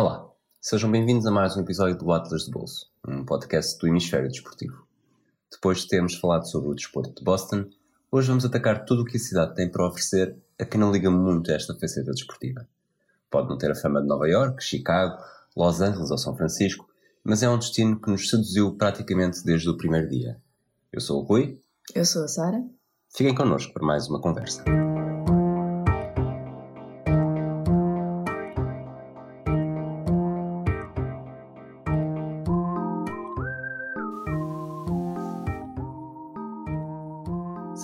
Olá, sejam bem-vindos a mais um episódio do Atlas de Bolso, um podcast do Hemisfério Desportivo. Depois de termos falado sobre o desporto de Boston, hoje vamos atacar tudo o que a cidade tem para oferecer a quem não liga muito a esta faceta desportiva. Pode não ter a fama de Nova York, Chicago, Los Angeles ou São Francisco, mas é um destino que nos seduziu praticamente desde o primeiro dia. Eu sou o Rui. Eu sou a Sara. Fiquem connosco para mais uma conversa.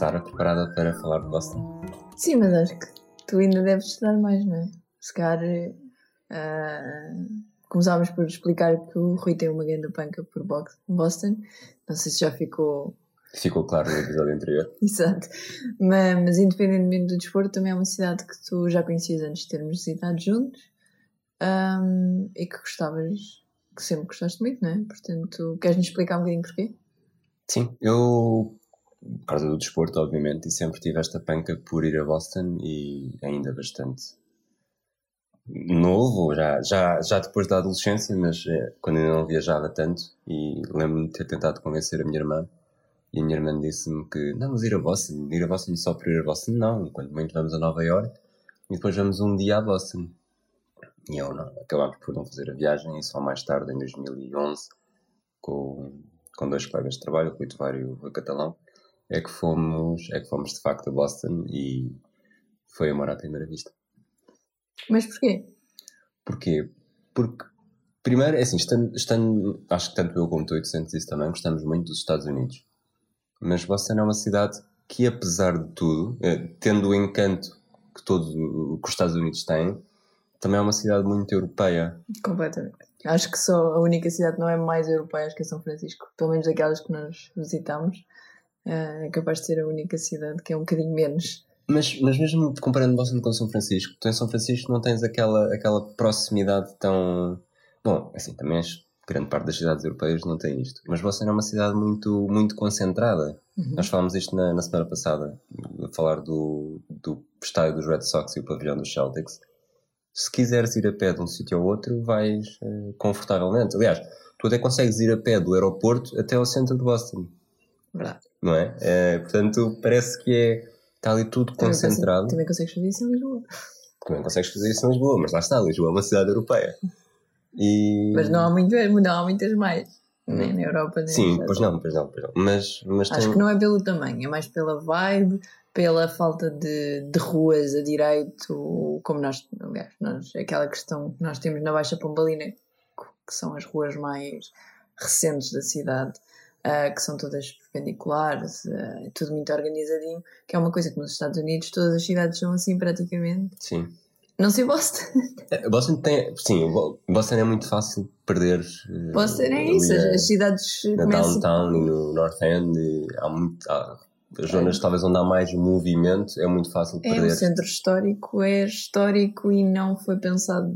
Sara, preparada para falar de Boston? Sim, mas acho que tu ainda deves estudar mais, não é? Se calhar uh, começávamos por explicar que o Rui tem uma grande panca por Boston. Não sei se já ficou. Ficou claro no episódio anterior. Exato. Mas, mas, independentemente do desporto, também é uma cidade que tu já conhecias antes de termos visitado juntos um, e que gostavas, que sempre gostaste muito, não é? Portanto, queres-nos explicar um bocadinho porquê? Sim, eu por causa do desporto, obviamente, e sempre tive esta panca por ir a Boston e ainda bastante novo, já, já, já depois da adolescência, mas é, quando ainda não viajava tanto e lembro-me de ter tentado convencer a minha irmã e a minha irmã disse-me que não, mas ir a Boston, ir a Boston só por ir a Boston, não, quando muito vamos a Nova York e depois vamos um dia a Boston. E eu não, acabámos por não fazer a viagem e só mais tarde, em 2011, com, com dois colegas de trabalho, o Rui e o Catalão, é que fomos, é que fomos de facto a Boston e foi amor à primeira vista. Mas porquê? Porquê? Porque, primeiro, é assim, estando, estando, acho que tanto eu como tu e sentes isso também, gostamos muito dos Estados Unidos. Mas Boston é uma cidade que, apesar de tudo, eh, tendo o encanto que todos que os Estados Unidos têm, também é uma cidade muito europeia. Completamente. Acho que só a única cidade que não é mais europeia, acho que é São Francisco. Pelo menos daquelas que nós visitamos. Eh, é capaz de ser a única cidade que é um bocadinho menos. Mas, mas mesmo comparando Boston com São Francisco, tu em São Francisco não tens aquela, aquela proximidade tão. Bom, assim, também és, grande parte das cidades europeias não tem isto. Mas Boston é uma cidade muito, muito concentrada. Uhum. Nós falámos isto na, na semana passada, a falar do, do estádio dos Red Sox e o pavilhão dos Celtics. Se quiseres ir a pé de um sítio ao outro, vais uh, confortavelmente. Aliás, tu até consegues ir a pé do aeroporto até ao centro de Boston. Verdade não é? é? portanto, parece que é, está ali tudo também concentrado. também consegues fazer isso em Lisboa. Também consegues fazer isso em Lisboa, mas lá está, Lisboa é uma cidade europeia. E... Mas não há, muito, não há muitas mais. Nem na Europa, nem Sim, pois não, pois não, pois não. Mas, mas Acho tem... que não é pelo tamanho, é mais pela vibe, pela falta de, de ruas a direito, como nós, aliás, nós, aquela questão que nós temos na Baixa Pombalina, que são as ruas mais recentes da cidade, uh, que são todas perpendiculares, uh, tudo muito organizadinho, que é uma coisa que nos Estados Unidos todas as cidades são assim praticamente. Sim. Não sei Boston. É, Boston tem. Sim, Boston é muito fácil perder. Uh, Boston é isso, as cidades. Na começam... downtown e no North End, e há muito. Há, as zonas é. talvez onde há mais movimento é muito fácil perder. É, o centro histórico é histórico e não foi pensado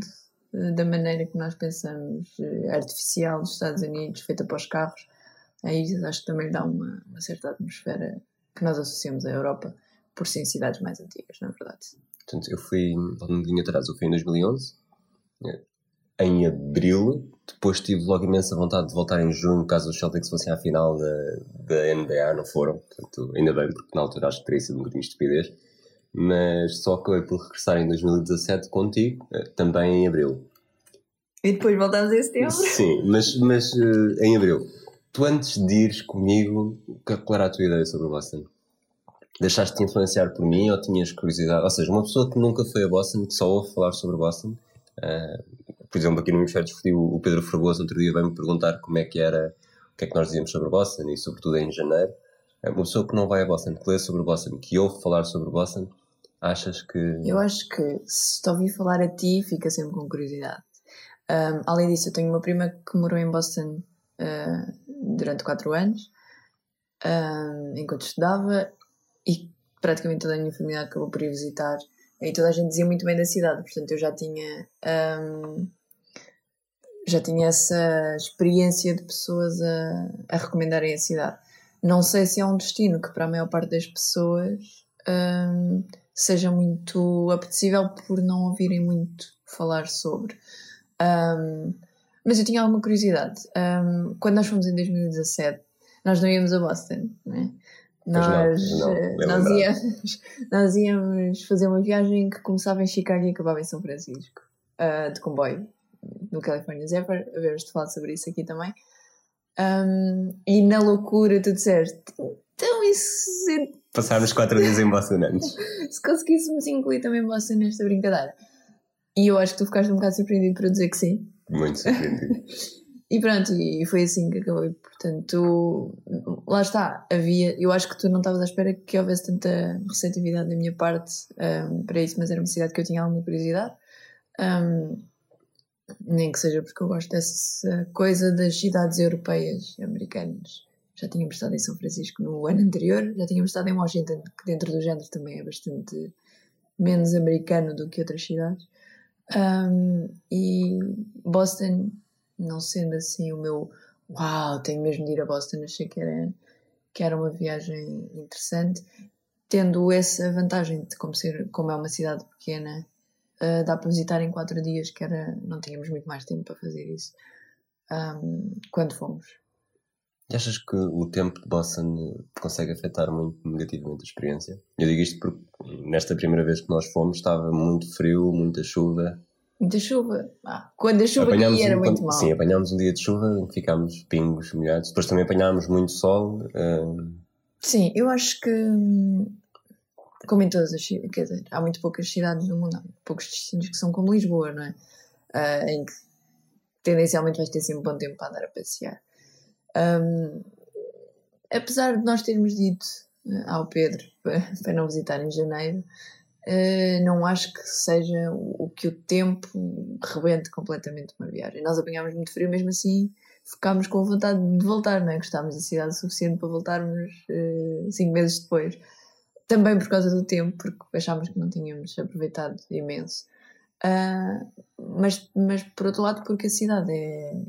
da maneira que nós pensamos, artificial dos Estados Unidos, feita para os carros aí acho que também lhe dá uma, uma certa atmosfera que nós associamos à Europa por ser cidades mais antigas, na verdade. Portanto, eu fui um bocadinho atrás, eu fui em 2011, eh, em abril, depois tive logo imensa vontade de voltar em junho, caso os Celtics fossem à final da, NBA, não foram, portanto, ainda bem, porque na altura acho que teria sido um bocadinho de estupidez, mas só acabei por regressar em 2017 contigo, eh, também em abril. E depois voltamos em setembro? Sim, mas, mas eh, em abril. Tu antes de ires comigo, qual era a tua ideia sobre o Boston? Deixaste-te influenciar por mim ou tinhas curiosidade? Ou seja, uma pessoa que nunca foi a Boston, que só ouve falar sobre Boston, uh, por exemplo, aqui no Hemisfério Desportivo, o Pedro Fragoso outro dia veio-me perguntar como é que era, o que é que nós dizíamos sobre Boston e sobretudo em janeiro. Uh, uma pessoa que não vai a Boston, que lê sobre Boston, que ouve falar sobre Boston, achas que... Eu acho que se te ouvir falar a ti, fica sempre com curiosidade. Um, além disso, eu tenho uma prima que morou em Boston uh, durante quatro anos, uh, enquanto estudava, e praticamente toda a minha família acabou por ir visitar. E toda a gente dizia muito bem da cidade, portanto eu já tinha. Um, já tinha essa experiência de pessoas a, a recomendarem a cidade. Não sei se é um destino que para a maior parte das pessoas um, seja muito apetecível por não ouvirem muito falar sobre. Um, mas eu tinha alguma curiosidade. Um, quando nós fomos em 2017, nós não íamos a Boston, né? Nós, não, eh, não, nós, íamos, nós íamos fazer uma viagem que começava em Chicago e acabava em São Francisco, uh, de comboio, no California Zephyr. Havemos de falar sobre isso aqui também. Um, e na loucura tu disseste, então isso. Passarmos quatro dias em Boston antes. Se conseguíssemos incluir também Boston nesta brincadeira. E eu acho que tu ficaste um bocado surpreendido para dizer que sim. Muito surpreendido. e pronto, e foi assim que acabou. Portanto, lá está, havia. Eu acho que tu não estavas à espera que houvesse tanta receptividade da minha parte um, para isso, mas era uma cidade que eu tinha alguma curiosidade. Um, nem que seja porque eu gosto dessa coisa das cidades europeias americanas. Já tínhamos estado em São Francisco no ano anterior, já tínhamos estado em Washington, que dentro do género também é bastante menos americano do que outras cidades. Um, e Boston, não sendo assim o meu uau, tenho mesmo de ir a Boston, achei que era, que era uma viagem interessante. Tendo essa vantagem de como, ser, como é uma cidade pequena, uh, dá para visitar em quatro dias, que era, não tínhamos muito mais tempo para fazer isso um, quando fomos. E achas que o tempo de Boston consegue afetar muito negativamente a experiência? Eu digo isto porque nesta primeira vez que nós fomos estava muito frio, muita chuva. Muita chuva. Ah, quando a chuva caía era um, muito mal. Sim, apanhámos um dia de chuva em que ficámos pingos molhados. Depois também apanhámos muito sol. Uh... Sim, eu acho que como em todas as cidades, quer dizer, há muito poucas cidades no mundo, há poucos destinos que são como Lisboa, não é? Uh, em que tendencialmente vais ter sempre bom tempo para andar a passear. Um, apesar de nós termos dito uh, ao Pedro para, para, não visitar em janeiro, uh, não acho que seja o, o, que o tempo rebente completamente uma viagem. Nós apanhámos muito frio, mesmo assim ficámos com vontade de voltar, não é? Gostámos da cidade o suficiente para voltarmos uh, cinco meses depois. Também por causa do tempo, porque achámos que não tínhamos aproveitado imenso. Uh, mas, mas por outro lado, porque a cidade é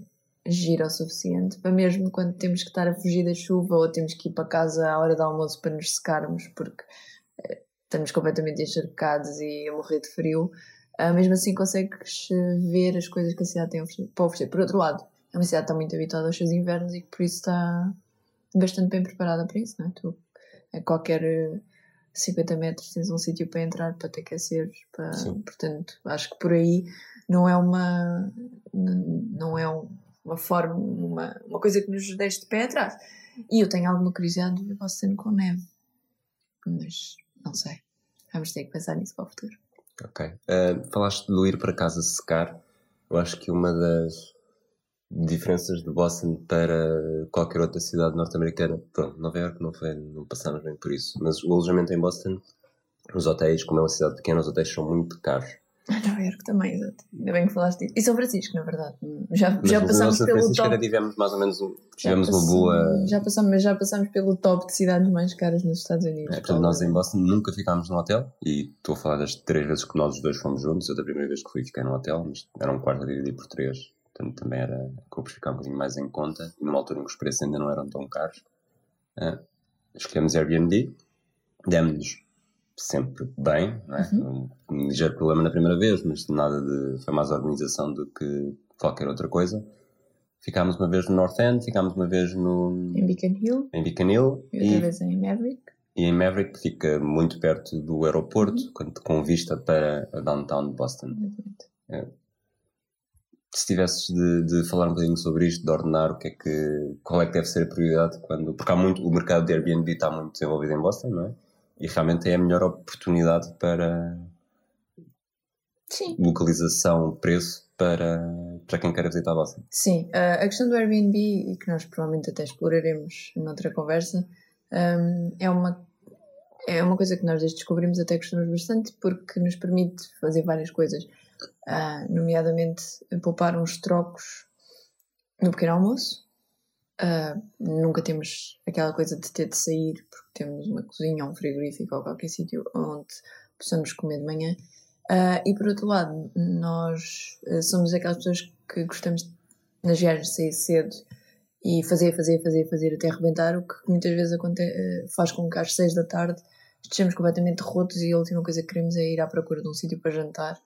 gira o suficiente para mesmo quando temos que estar a fugir da chuva ou temos que ir para casa à hora do almoço para nos secarmos porque uh, estamos completamente encharcados e a morrer de frio, uh, mesmo assim consegues ver as coisas que a cidade tem para oferecer. Por outro lado, é uma cidade que está muito habituada aos seus invernos e que por isso está bastante bem preparada para isso, não é? Tu, a qualquer 50 metros tens um sítio para entrar, para te aqueceres, para... portanto, acho que por aí não é uma não é uma forma, uma, uma coisa que nos deixe de pé atrás. E eu tenho alguma curiosidade de ver Boston com neve, mas não sei. Vamos ter que pensar nisso para o futuro. Ok. Uh, falaste de ir para casa secar. Eu acho que uma das diferenças de Boston para qualquer outra cidade norte-americana. Pronto, Nova York não foi, não passámos bem por isso, mas o alojamento em Boston, os hotéis, como é uma cidade pequena, os hotéis são muito caros. Nova York também, exato. Ainda bem que falaste disso. E São Francisco, na verdade. Já, já passámos pelo Francisco top. tivemos mais ou menos um, tivemos uma boa. Já passámos, mas já passámos pelo top de cidades mais caras nos Estados Unidos. É, portanto, nós em Boston nunca ficámos num hotel e estou a falar das três vezes que nós os dois fomos juntos. Eu da primeira vez que fui fiquei num hotel, mas era um quarto a dividir por três portanto também era por ficar um bocadinho mais em conta e numa altura em que os preços ainda não eram tão caros. Uh, escolhemos Airbnb, demos-nos sempre bem, não é? Uhum. um, ligeiro problema na primeira vez, mas nada de. foi mais organização do que qualquer outra coisa. Ficámos uma vez no North End, ficámos uma vez no. Em Beacon Hill. Em Beacon Hill. E outra e, vez em Maverick. E em Maverick fica muito perto do aeroporto, uhum. com vista para a downtown de Boston. É, se tivesses de, de, falar um bocadinho sobre isto, de ordenar o que é que, qual é que deve ser a prioridade quando, porque há muito, o mercado de Airbnb está muito desenvolvido em Boston, não é? E realmente é a melhor oportunidade para Sim. localização, preço para, para quem quer visitar Boston. Sim, uh, a questão do Airbnb, e que nós provavelmente até exploraremos noutra conversa, um, é uma é uma coisa que nós desde descobrimos até gostamos bastante porque nos permite fazer várias coisas uh, nomeadamente poupar uns trocos no pequeno almoço. Uh, nunca temos aquela coisa de ter de sair porque temos uma cozinha ou um frigorífico ou qualquer sítio onde possamos comer de manhã. Uh, e por outro lado, nós somos aquelas pessoas que gostamos nas viagens sair cedo e fazer, fazer, fazer, fazer até arrebentar, o que muitas vezes acontece, faz com que às seis da tarde estejamos completamente rotos e a última coisa que queremos é ir à procura de um sítio para jantar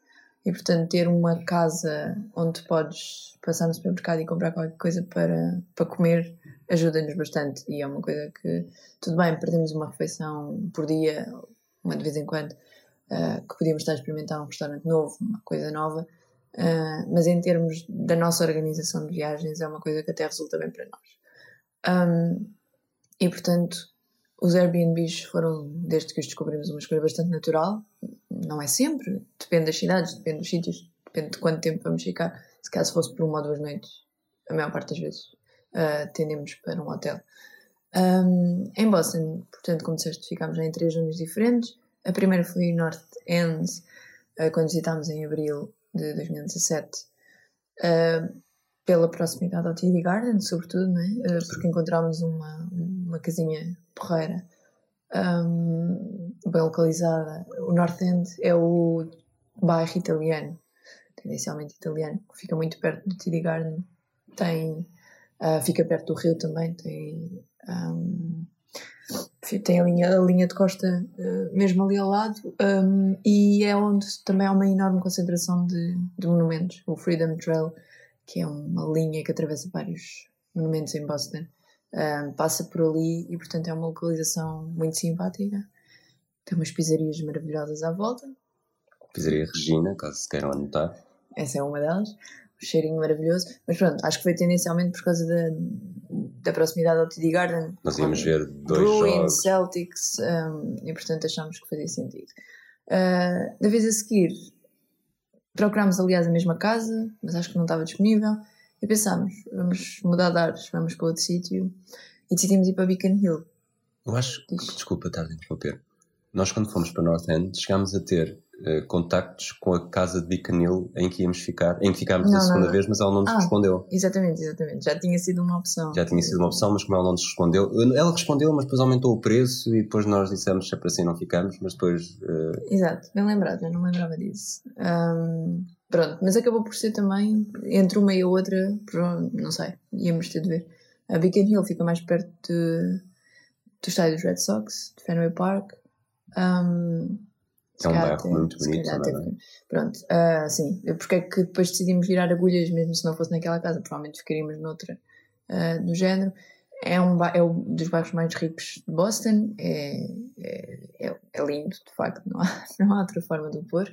E portanto, ter uma casa onde podes passar no supermercado e comprar qualquer coisa para, para comer ajuda-nos bastante. E é uma coisa que, tudo bem, perdemos uma refeição por dia, uma de vez em quando, uh, que podíamos estar a experimentar um restaurante novo, uma coisa nova. Uh, mas em termos da nossa organização de viagens, é uma coisa que até resulta bem para nós. Um, e portanto, os Airbnbs foram, desde que os descobrimos, uma escolha bastante natural. Não é sempre, depende das cidades, depende dos sítios, depende de quanto tempo vamos ficar. Se caso fosse por uma ou duas noites, a maior parte das vezes uh, tendemos para um hotel. Um, em Boston, portanto, como disseste, ficámos em três zonas diferentes. A primeira foi North End, uh, quando visitámos em abril de 2017. Uh, pela proximidade ao TD Garden, sobretudo, né? Uh, porque encontramos uma, uma casinha porreira um, bem localizada. O North End é o bairro italiano, tendencialmente italiano, que fica muito perto do TD Garden. Tem, uh, fica perto do rio também, tem, um, tem a, linha, a linha de costa uh, mesmo ali ao lado um, e é onde também há uma enorme concentração de, de monumentos. O Freedom Trail que é uma linha que atravessa vários monumentos em Boston. Um, passa por ali e, portanto, é uma localização muito simpática. Tem umas pizzarias maravilhosas à volta. Pizzaria Regina, caso se queiram anotar. Essa é uma delas. Cheirinho maravilhoso. Mas pronto, acho que foi tendencialmente por causa da, da proximidade ao TD Garden. Nós íamos ver dois Bruins, jogos. Celtics, um, e portanto achámos que fazia sentido. Uh, da vez a seguir, Procurámos, aliás, a mesma casa, mas acho que não estava disponível. E pensámos, vamos mudar de ares, vamos para outro sítio. E decidimos ir para Beacon Hill. Eu acho que, desculpa estar a interromper. Nós, quando fomos para North End, chegámos a ter uh, contactos com a casa de Beacon Hill em que íamos ficar, em que ficámos Não, a segunda não. vez, mas ela não nos Ah. respondeu. Exatamente, exatamente. Já tinha sido uma opção. Já tinha sido uma opção, mas como ela não nos respondeu, ela respondeu, mas depois aumentou o preço e depois nós dissemos se é para assim não ficamos, mas depois eh, Exato, bem lembrado, eu não lembrava disso. Ahm, pronto, mas acabou por ser também, entre uma e outra, não sei, íamos ter de ver. A Beacon Hill fica mais perto de, do estádio dos Red Sox, de Fenway Park. Se É um bairro muito bonito calhar também, até- Pronto, ah, sim. Porque é que depois decidimos virar agulhas, mesmo se não fosse naquela casa, provavelmente ficaríamos noutra ah, do género. É, um, é um dos bairros mais ricos de Boston, é, é, é, é lindo, de facto, não há, não há outra forma de o pôr,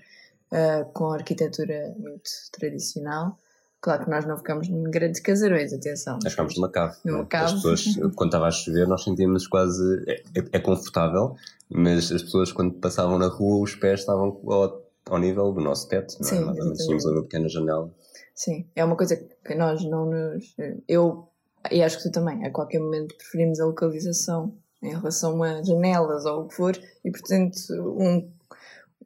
ah, com arquitetura muito tradicional. Claro que nós não ficamos em grandes casarões, atenção. nós ficámos numa cave. Numa né? cave. As pessoas, quando estava a chover, nós sentíamos quase. É, é- é confortável, mas as pessoas, quando passavam na rua, os pés estavam ao, ao nível do nosso teto. Não é? Sim, tínhamos uma pequena janela. Sim, é uma coisa que nós não nos. Eu, e acho que tu também, a qualquer momento preferimos a localização em relação a janelas ou o que for, e portanto, um,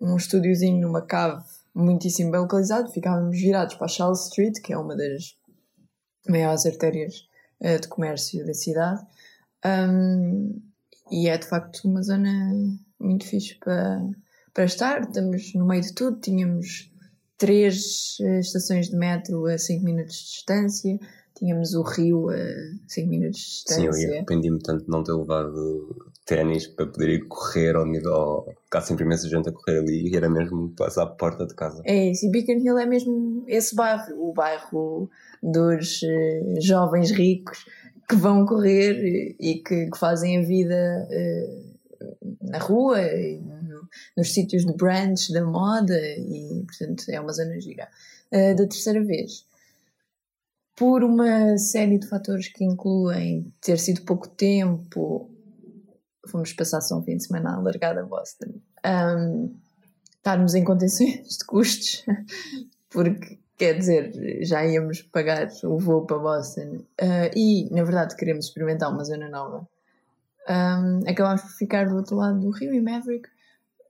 um estúdiozinho numa cave muitíssimo bem localizado, ficávamos virados para a Charles Street, que é uma das maiores artérias eh, de comércio da cidade, Um, e é de facto uma zona muito fixe para, para estar. Estamos no meio de tudo, tínhamos três eh, estações de metro a 5 minutos de distância, tínhamos o rio a 5 minutos de Sim, eu distância. arrependi-me tanto de não ter levado ténis para poder ir correr ao nível. Há sempre imensa gente a correr ali e era mesmo passar a porta de casa. É isso, e Beacon Hill é mesmo esse bairro, o bairro dos eh, jovens ricos que vão correr e, e que, que fazem a vida eh, na rua, no- nos sítios de brunch da moda, e portanto é uma zona gira. Eh, da terceira vez, por uma série de fatores que incluem ter sido pouco tempo, fomos passar só um fim de semana alargado a Boston. Ahm, estarmos em contenções de custos, porque quer dizer, já íamos pagar o voo para Boston ah, e, na verdade, queremos experimentar uma zona nova. Ahm, acabámos por ficar do outro lado do Rio, em Maverick,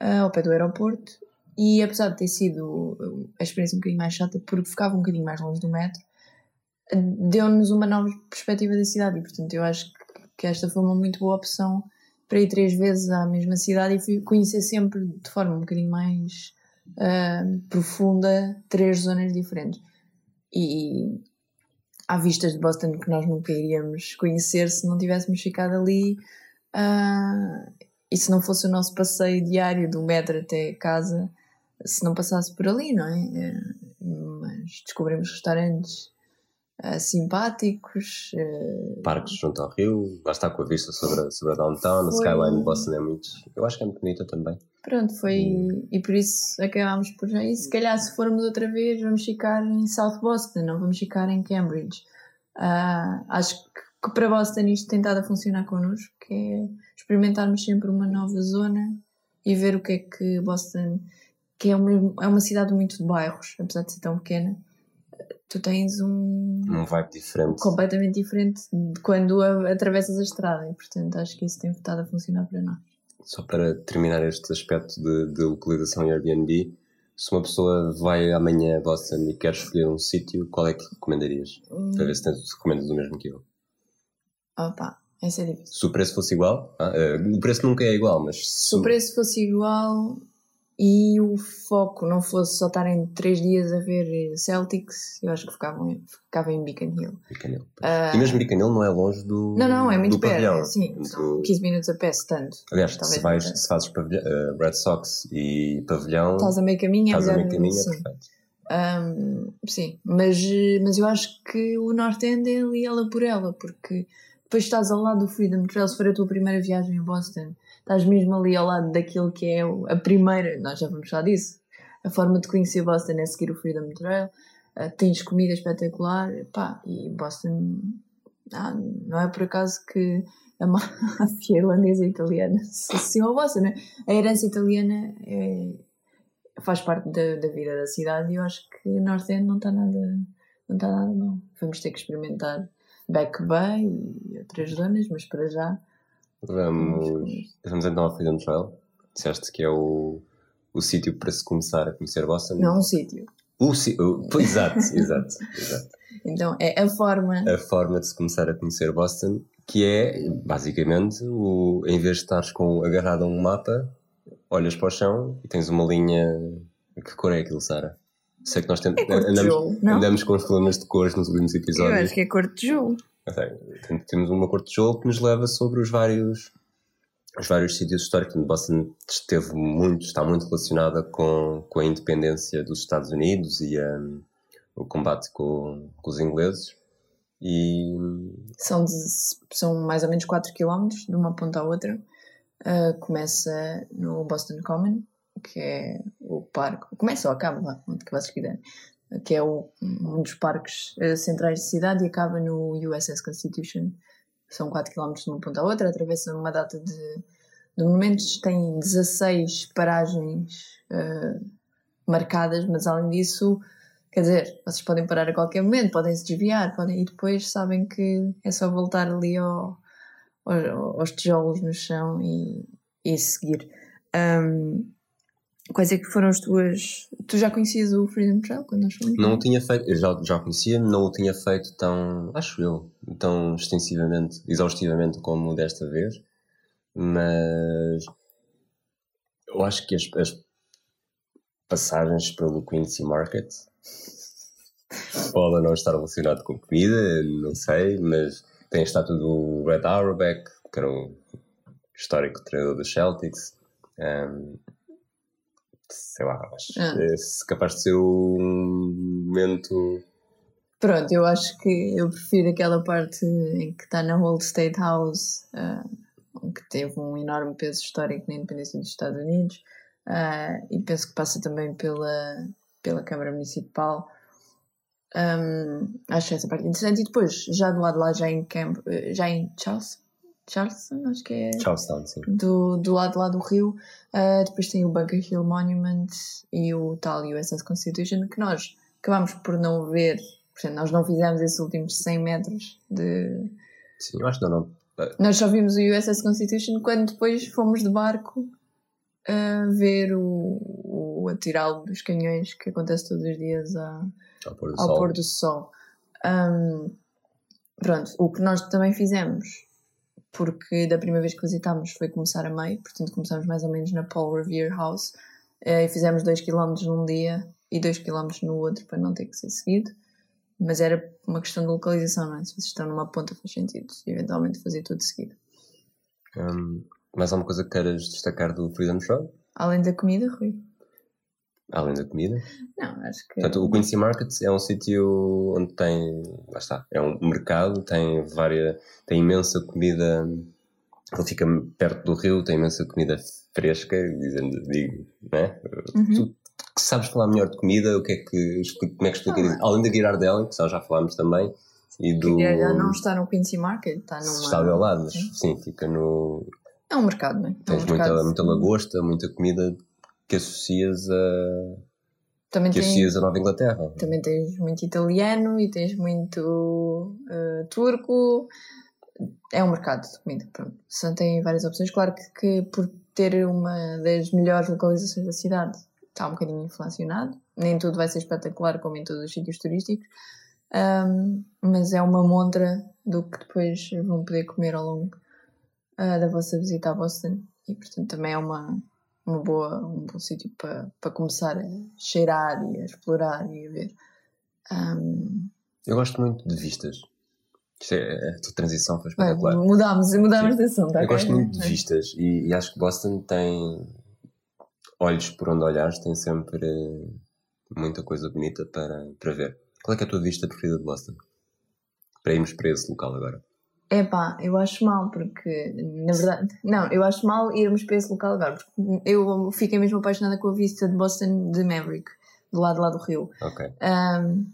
ah, ao pé do aeroporto, e apesar de ter sido uh, a experiência um bocadinho mais chata, porque ficava um bocadinho mais longe do metro, ah, deu-nos uma nova perspectiva da cidade, e portanto eu acho que esta foi uma muito boa opção para ir três vezes à mesma cidade e fui conhecer sempre de forma um bocadinho mais ah, profunda três zonas diferentes. E há vistas de Boston que nós nunca iríamos conhecer se não tivéssemos ficado ali. ah, e se não fosse o nosso passeio diário do metro até casa, se não passasse por ali, não é? Eh, mas descobrimos restaurantes uh, simpáticos. Uh, Parques junto ao rio, lá está com a vista sobre, sobre a downtown, foi... a skyline de Boston é muito. Eu acho que é muito bonita também. Pronto, foi. Hum. E por isso acabámos por aí. Se calhar, se formos outra vez, vamos ficar em South Boston, não vamos ficar em Cambridge. Uh, acho que, que para Boston isto tem estado a funcionar connosco, que é experimentarmos sempre uma nova zona e ver o que é que Boston, que é uma, é uma cidade muito de bairros, apesar de ser tão pequena, tu tens um. Um vibe diferente. Completamente diferente de quando atravessas a estrada e, portanto, acho que isso tem estado a funcionar para nós. Só para terminar este aspecto de, de localização em Airbnb, se uma pessoa vai amanhã a Boston e quer escolher um sítio, qual é que recomendarias? Hum. Para ver se, tens, recomendas o mesmo que eu. Opa, essa é difícil. Se o preço fosse igual, ah, uh, o preço nunca é igual, mas se, se o preço fosse igual, e o foco não fosse só estarem três dias a ver Celtics, eu acho que ficavam, ficava em Beacon Hill. Beacon Hill. Uh, e mesmo Beacon Hill não é longe do. Não, não, é muito perto. Sim, do... 15 minutos a pé, se tanto. Aliás, se, vais, se fazes pavilhão, uh, Red Sox e pavilhão. Estás a meio caminho, é Estás a meio caminho, é perfeito. Um, sim, mas, mas eu acho que o North End é ali ela por ela, porque depois estás ao lado do Freedom Trail, se for a tua primeira viagem a Boston estás mesmo ali ao lado daquilo que é a primeira, nós já vamos falar disso, a forma de conhecer Boston é seguir o Freedom Trail, uh, tens comida espetacular, pá, e Boston, ah, não é por acaso que a máfia irlandesa e italiana se associam a Boston, né? a herança italiana é, faz parte da, da vida da cidade e eu acho que North End não está nada, não está nada mal. Vamos ter que experimentar Back Bay e outras zonas, mas para já Vamos, vamos então ao Freedom Trail. Disseste que é o, o sítio para se começar a conhecer Boston. Não um sítio. O, o, exato, exato, exato. Então é a forma. A forma de se começar a conhecer Boston, que é basicamente o, em vez de estares com, agarrado a um mapa, olhas para o chão e tens uma linha. Que cor é aquilo, Sara? Sei que nós temos, é andamos, andamos com os problemas de cores nos últimos episódios. Eu acho que é cor de tijolo. Temos uma cor de tijolo que nos leva sobre os vários, os vários sítios históricos. Boston esteve muito, está muito relacionada com, com a independência dos Estados Unidos e um, o combate com, com os ingleses. E... São, de, são mais ou menos 4 km de uma ponta à outra. Uh, começa no Boston Common, que é o parque. Começa ou acaba, onde que vocês quiserem que é o, um dos parques uh, centrais da cidade e acaba no USS Constitution. São 4 km de uma ponta à outra, atravessa uma data de, de monumentos, tem 16 paragens uh, marcadas, mas além disso, quer dizer, vocês podem parar a qualquer momento, podem se desviar, podem, e depois sabem que é só voltar ali ao, ao, aos tijolos no chão e, e seguir. Um, Quais é que foram as tuas. Tu já conhecias o Freedom Trail quando nós fomos? Não o tinha feito, eu já, já conhecia, não o tinha feito tão, acho eu, tão extensivamente, exaustivamente como desta vez, mas eu acho que as, as passagens pelo Quincy Market podem não estar relacionado com comida, não sei, mas tem a estátua do Red Auerbach, que era um histórico treinador dos Celtics. Um, sei lá, acho ah. é capaz de ser um momento. Pronto, eu acho que eu prefiro aquela parte em que está na Old State House, uh, que teve um enorme peso histórico na independência dos Estados Unidos, uh, e penso que passa também pela, pela Câmara Municipal. Um, acho essa parte interessante. E depois, já do lado de lá, já em, Camp, já em Charles, Charleston, acho que é. Charlestown, sim. Do, do lado lá do rio. Uh, depois tem o Bunker Hill Monument e o tal USS Constitution, que nós acabámos por não ver. Portanto, nós não fizemos esses últimos 100 metros de. Sim, eu acho que não. não. Nós só vimos o USS Constitution quando depois fomos de barco a ver o, o atirá-lo dos canhões que acontece todos os dias a, ao pôr do ao sol. Pôr do sol. Um, pronto, o que nós também fizemos porque da primeira vez que visitámos foi começar a meio, portanto começámos mais ou menos na Paul Revere House eh, e fizemos 2 km num dia e 2 km no outro para não ter que ser seguido. Mas era uma questão de localização, não é? Se vocês estão numa ponta faz sentido, eventualmente fazer tudo seguido. Um, mais alguma coisa que queiras destacar do Freedom Trail? Além da comida, Rui. Além da comida? Não, acho que. Portanto, o Quincy Market é um sítio onde tem. Lá está. É um mercado, tem várias. tem imensa comida. Ele fica perto do rio, tem imensa comida fresca, dizendo, digo, né? Uhum. Tu que sabes falar melhor de comida, o que é que, como é que explica isso? Além da Girardelli, que já falámos também, e do. Não está no Quincy Market, está numa. Está ao lado, mas sim, fica no. É um mercado, não é? É um Tens mercado. muita, muita lagosta, muita comida que associas a. Também que associas a Nova Inglaterra. Também tens muito italiano e tens muito eh, turco. É um mercado de comida, pronto. Tem várias opções. Claro que, que por ter uma das melhores localizações da cidade está um bocadinho inflacionado. Nem tudo vai ser espetacular como em todos os sítios turísticos. Ahm, mas é uma montra do que depois vão poder comer ao longo ah, da vossa visita a Boston. E portanto também é uma, uma boa, um bom sítio para, para começar a cheirar e a explorar e a ver. Ahm, Eu gosto muito de vistas. É, a tua transição foi espetacular. mudámos, mudámos de assunto. Eu ok? gosto muito de vistas e, e acho que Boston tem olhos por onde olhares, tem sempre eh, muita coisa bonita para, para ver. Qual é é a tua vista preferida de Boston? Para irmos para esse local agora. Epá, eu acho mal, porque na verdade, não, eu acho mal irmos para esse local agora, porque eu fiquei mesmo apaixonada com a vista de Boston de Maverick, do lado lá do rio. Ok. Ahm,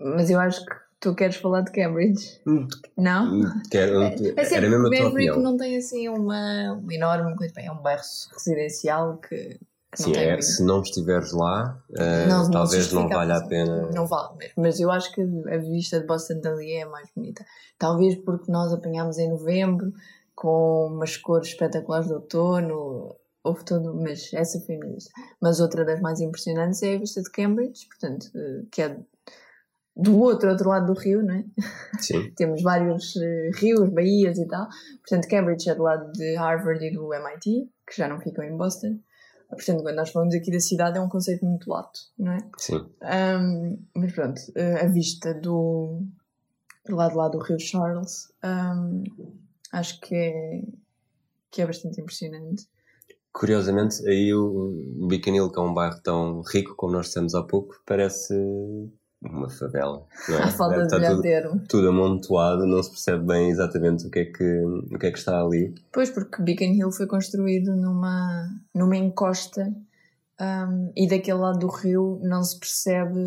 mas eu acho que tu queres falar de Cambridge, Hum, não? hum, Quero, É sempre era mesmo a tua Maverick opinião. não tem assim uma, uma enorme coisa, bem, é um bairro residencial que Sim, não é, se não estiveres lá, eh, Não- não talvez não justifica valha a pena. Não vale mesmo. Mas eu acho que a vista de Boston dali é mais bonita. Talvez porque nós apanhámos em novembro com umas cores espetaculares de outono. Houve todo, mas essa foi a minha vista. Mas outra das mais impressionantes é a vista de Cambridge, portanto, eh, que é do outro, outro lado do rio, não é? Sim, Temos vários eh, rios, baías e tal. Portanto, Cambridge é do lado de Harvard e do MIT, que já não ficam em Boston. Portanto, quando nós falamos aqui da cidade, é um conceito muito lato, não é? sim. Um, mas pronto, eh, a vista do, do lado lá do Rio Charles um, acho que é, que é bastante impressionante. Curiosamente, aí o Beacon Hill, que é um bairro tão rico como nós dissemos há pouco, parece uma favela. Não é? Falta de melhor tudo, termo. tudo amontoado, não se percebe bem exatamente o que é que, o que, é que está ali. Pois, porque Beacon Hill foi construído numa, numa encosta um, e daquele lado do rio não se percebe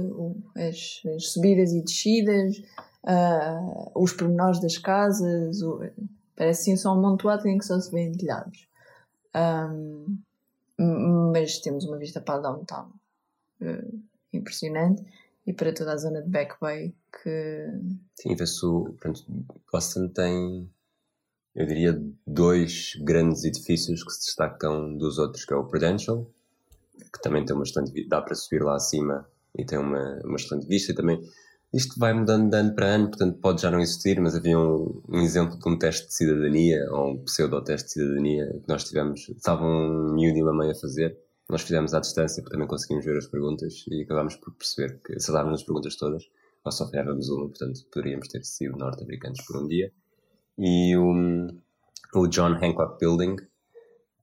as, as subidas e descidas, ah, os pormenores das casas, o- parece assim só um amontoado em que só se vêem telhados. Um, mas temos uma vista para downtown eh, impressionante e para toda a zona de Back Bay que Sim, vê-se o. Boston tem, eu diria, dois grandes edifícios que se destacam dos outros, que é o Prudential, que também tem uma excelente dá para subir lá acima e tem uma, uma excelente vista e também isto vai mudando de ano para ano, portanto pode já não existir, mas havia um, um exemplo de um teste de cidadania, ou um pseudo-teste de cidadania que nós tivemos, estava um miúdo e uma mãe a fazer, nós fizemos à distância porque também conseguimos ver as perguntas e acabámos por perceber que acertávamos as perguntas todas, nós só falhávamos uma, portanto poderíamos ter sido norte-americanos por um dia. E o, o John Hancock Building,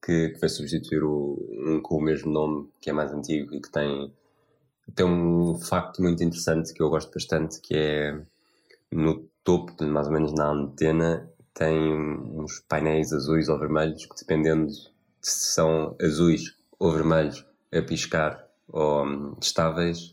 que, que vai substituir o, um com o mesmo nome, que é mais antigo e que tem, tem um facto muito interessante que eu gosto bastante, que é no topo, mais ou menos na antena, tem uns painéis azuis ou vermelhos que dependendo se são azuis ou vermelhos a piscar ou hum, estáveis,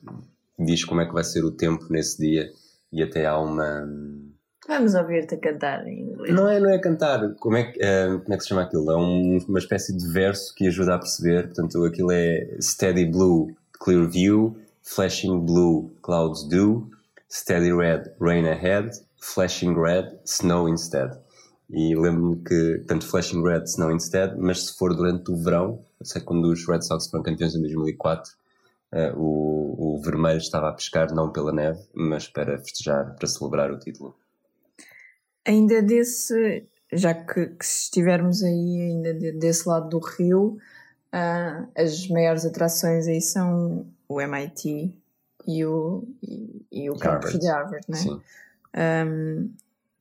diz como é que vai ser o tempo nesse dia e até há uma... hum, vamos ouvir-te a cantar em inglês. não é, não é cantar. Como é, que, eh, como é que se chama aquilo? É um- uma espécie de verso que ajuda a perceber. Portanto, aquilo é Steady Blue, Clear View, Flashing Blue, Clouds Do, Steady Red, Rain Ahead, Flashing Red, Snow Instead. E lembro-me que, tanto Flashing Red, Snow Instead, mas se for durante o verão, sei que quando os Red Sox foram campeões em 2004, eh, o, o vermelho estava a pescar não pela neve, mas para festejar, para celebrar o título. Ainda desse, já que, que se estivermos aí ainda de- desse lado do rio, ah, as maiores atrações aí são o MIT e o, e, e o campus Harvard. de Harvard, não é? Sim. Ahm,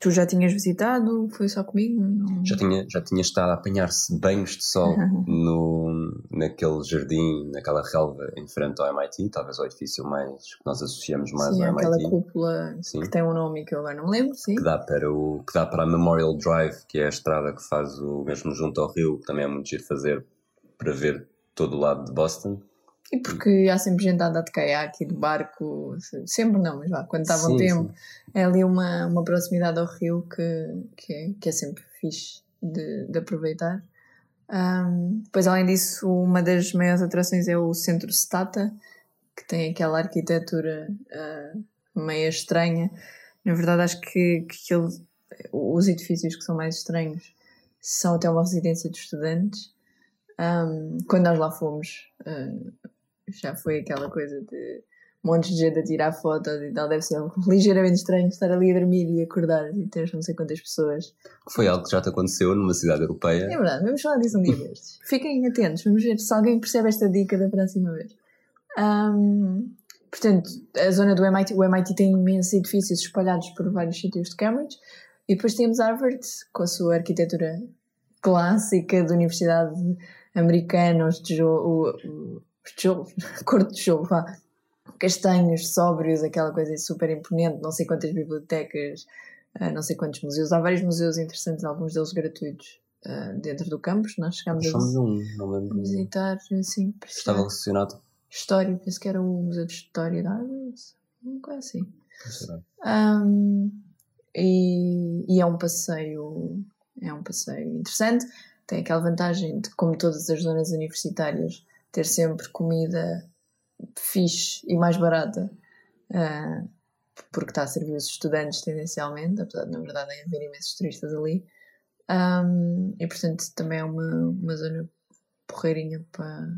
tu já tinhas visitado? Foi só comigo? Não- Já tinha, já tinha estado a apanhar-se banhos de sol no, naquele jardim, naquela relva em frente ao MIT, talvez o edifício mais que nós associamos mais sim, ao aquela MIT. cúpula Sim. que tem um nome que eu agora não me lembro, sim. que dá para o que dá para a Memorial Drive, que é a estrada que faz o mesmo junto ao rio, que também é muito giro fazer para ver todo o lado de Boston. E porque há sempre gente a andar de caiaque e de barco, sempre não, mas vá, quando estava um Sim, tempo, é ali uma, uma proximidade ao rio que, que, é, que é sempre fixe de, de aproveitar. Ahm, depois, além disso, uma das maiores atrações é o Centro Stata, que tem aquela arquitetura ah, meio estranha. Na verdade, acho que, que aquele, os edifícios que são mais estranhos são até uma residência de estudantes. Ahm, quando nós lá fomos, ah, já foi aquela coisa de montes de gente a tirar fotos e tal. Deve ser ligeiramente estranho estar ali a dormir e acordar e ter não sei quantas pessoas. Foi algo que já te aconteceu numa cidade europeia. É verdade, vamos falar disso um dia destes. Fiquem atentos, vamos ver se alguém percebe esta dica da próxima vez. Ahm, portanto, a zona do MIT, o MIT tem imensos edifícios espalhados por vários sítios de Cambridge e depois temos Harvard com a sua arquitetura clássica de universidade americana, os tijolos, os tijolos, cor de tijolo, vá, castanhos, sóbrios, aquela coisa super imponente, não sei quantas bibliotecas, ah, não sei quantos museus. Há vários museus interessantes, alguns deles gratuitos, ah, dentro do campus. Nós chegámos a um, não lembro. visitar, assim, Estava relacionado. História, penso que era o Museu de História de Harvard, uma coisa assim. Um, e, e é um passeio é um passeio interessante tem aquela vantagem de como todas as zonas universitárias ter sempre comida fixe e mais barata ah, porque está a servir os estudantes tendencialmente apesar de na verdade haver imensos turistas ali Um, e portanto também é uma, uma zona porreirinha para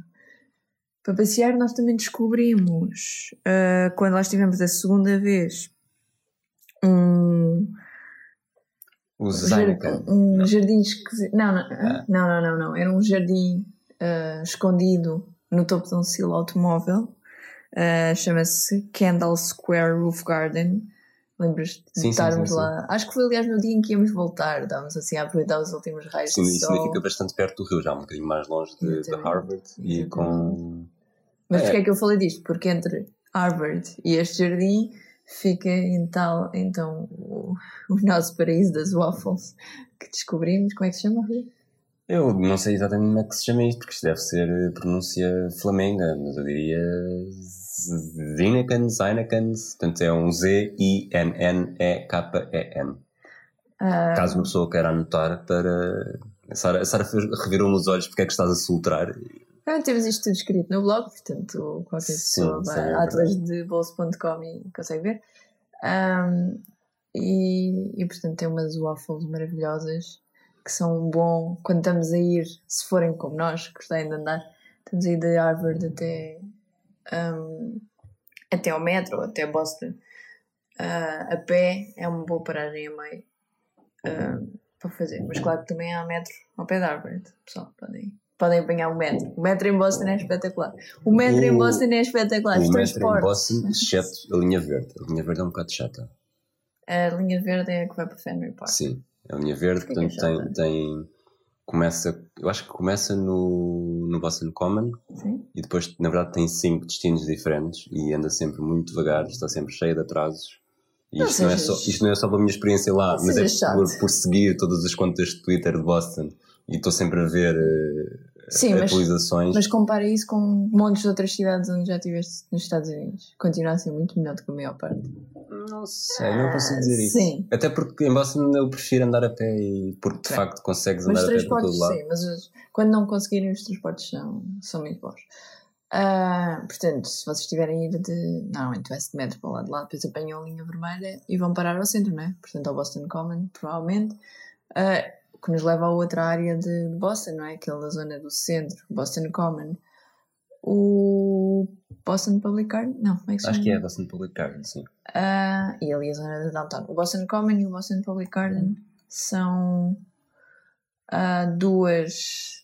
para passear nós também descobrimos ah, quando lá estivemos a segunda vez um, Os jar- Heineken. um jardim esquisito. Não, não, Ah. não, não, não, não. Era um jardim ah, escondido no topo de um silo automóvel. Ah, Chama-se Kendall Square Roof Garden. Lembras de Sim, sim, estarmos sim, sim. lá? Acho que foi aliás no dia em que íamos voltar. Estávamos assim a aproveitar os últimos raios Sim, de isso sol. ainda fica bastante perto do rio, já um bocadinho mais longe de, de. Harvard e com. Mas É. porquê é que eu falei disto? Porque entre Harvard e este jardim fica tal, então o, o nosso paraíso das waffles que descobrimos. Como é que se chama? Rui? Eu não sei exatamente como é que se chama isto, porque isto deve ser eh, pronúncia flamenga, mas eu diria Zinekens, Heinekens, portanto é um Z-I-N-N-E-K-E-N. Ah, Caso uma pessoa queira anotar para. A Sara, Sara revirou-me os olhos porque é que estás a soltrar. ah, temos isto tudo escrito no blog, portanto qualquer pessoa sim, vai é a verdade. atlasdebolso.com e consegue ver. Ahm, e, e portanto tem umas waffles maravilhosas que são um bom quando estamos a ir, se forem como nós, que gostarem de andar, estamos a ir de Harvard até, ahm, até ao metro, até Boston. Ah, a pé é uma boa paragem a meio ah, para fazer. Mas claro que também há metro ao pé de Harvard, pessoal, podem, podem apanhar o metro. O metro em Boston é espetacular. O metro em O- Boston é espetacular. o Os metro em. Boston, exceto a linha verde. A linha verde é um bocado chata. A linha verde é a que vai para Fenway Park. Sim, a linha verde, é portanto, tem, tem. Começa, eu acho que começa no, no Boston Common Sim. e depois, na verdade, tem cinco destinos diferentes e anda sempre muito devagar, está sempre cheia de atrasos. E isto não, é só, isto não é só pela minha experiência lá, Não mas é por, por seguir todas as contas de Twitter de Boston e estou sempre a ver eh, Sim, mas- atualizações. Mas compara isso com montes de outras cidades onde já estiveste nos Estados Unidos. Continua a ser muito melhor do que a maior parte. Não sei, não consigo dizer isso. Sim. Até porque em Boston eu prefiro andar a pé e porque de Sim. facto consegues andar a pé por todo lado. sim, mas os- quando não conseguirem, os transportes são, são muito bons. Ah, portanto, se vocês estiverem a ir de. Normalmente vai-se de metro para o lado de lá, depois apanham a linha vermelha e vão parar ao centro, não é? Portanto, ao Boston Common, provavelmente. O que nos leva a outra área de, de Boston, não é? Aquela zona do centro, Boston Common. O Boston Public Garden? Não, como é que se Acho que é Boston Public Garden, sim. Ah, e ali a zona da downtown. O Boston Common e o Boston Public Garden são ah, duas,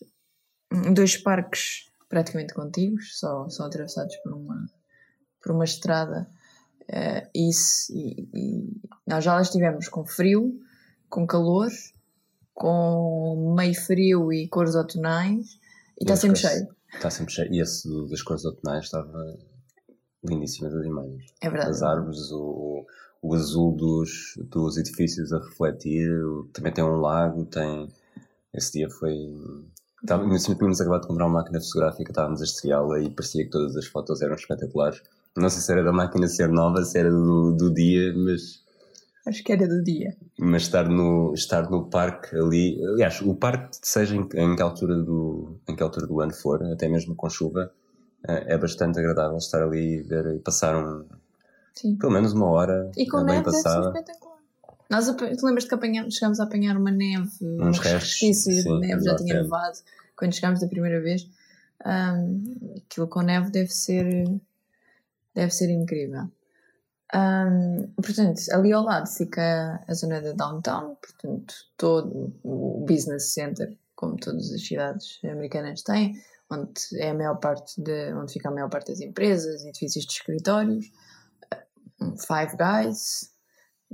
dois parques praticamente contíguos, só, só atravessados por uma, por uma estrada. E, se- e- e nós já lá estivemos com frio, com calor, com meio frio e cores outonais, e está sempre cheio. Está sempre cheio. E esse das cores outonais estava lindíssimo das imagens. É verdade. As árvores, o, o azul dos, dos edifícios a refletir, também tem um lago, tem. Esse dia foi. Ainda assim, tínhamos acabado de comprar uma máquina fotográfica, estávamos a estreá-la e parecia que todas as fotos eram espetaculares. Não sei se era da máquina ser nova, se era do, do dia, mas Acho que era do dia. mas estar no, estar no parque ali, aliás, o parque, seja em, em, que altura do, em que altura do ano for, até mesmo com chuva, eh, é bastante agradável estar ali e ver e passar um, Sim. pelo menos uma hora E com bem neve deve ser passada. espetacular. Nós, tu lembras que apanhamos, chegámos a apanhar uma neve, uns restos, resquícios de neve, já tinha nevado quando chegámos da primeira vez. Ahm, aquilo com neve deve ser, deve ser incrível. Ahm, portanto, ali ao lado fica a zona da downtown, portanto, todo o business center, como todas as cidades americanas têm, onde é a maior parte de, onde fica a maior parte das empresas, edifícios de escritórios, um Five Guys,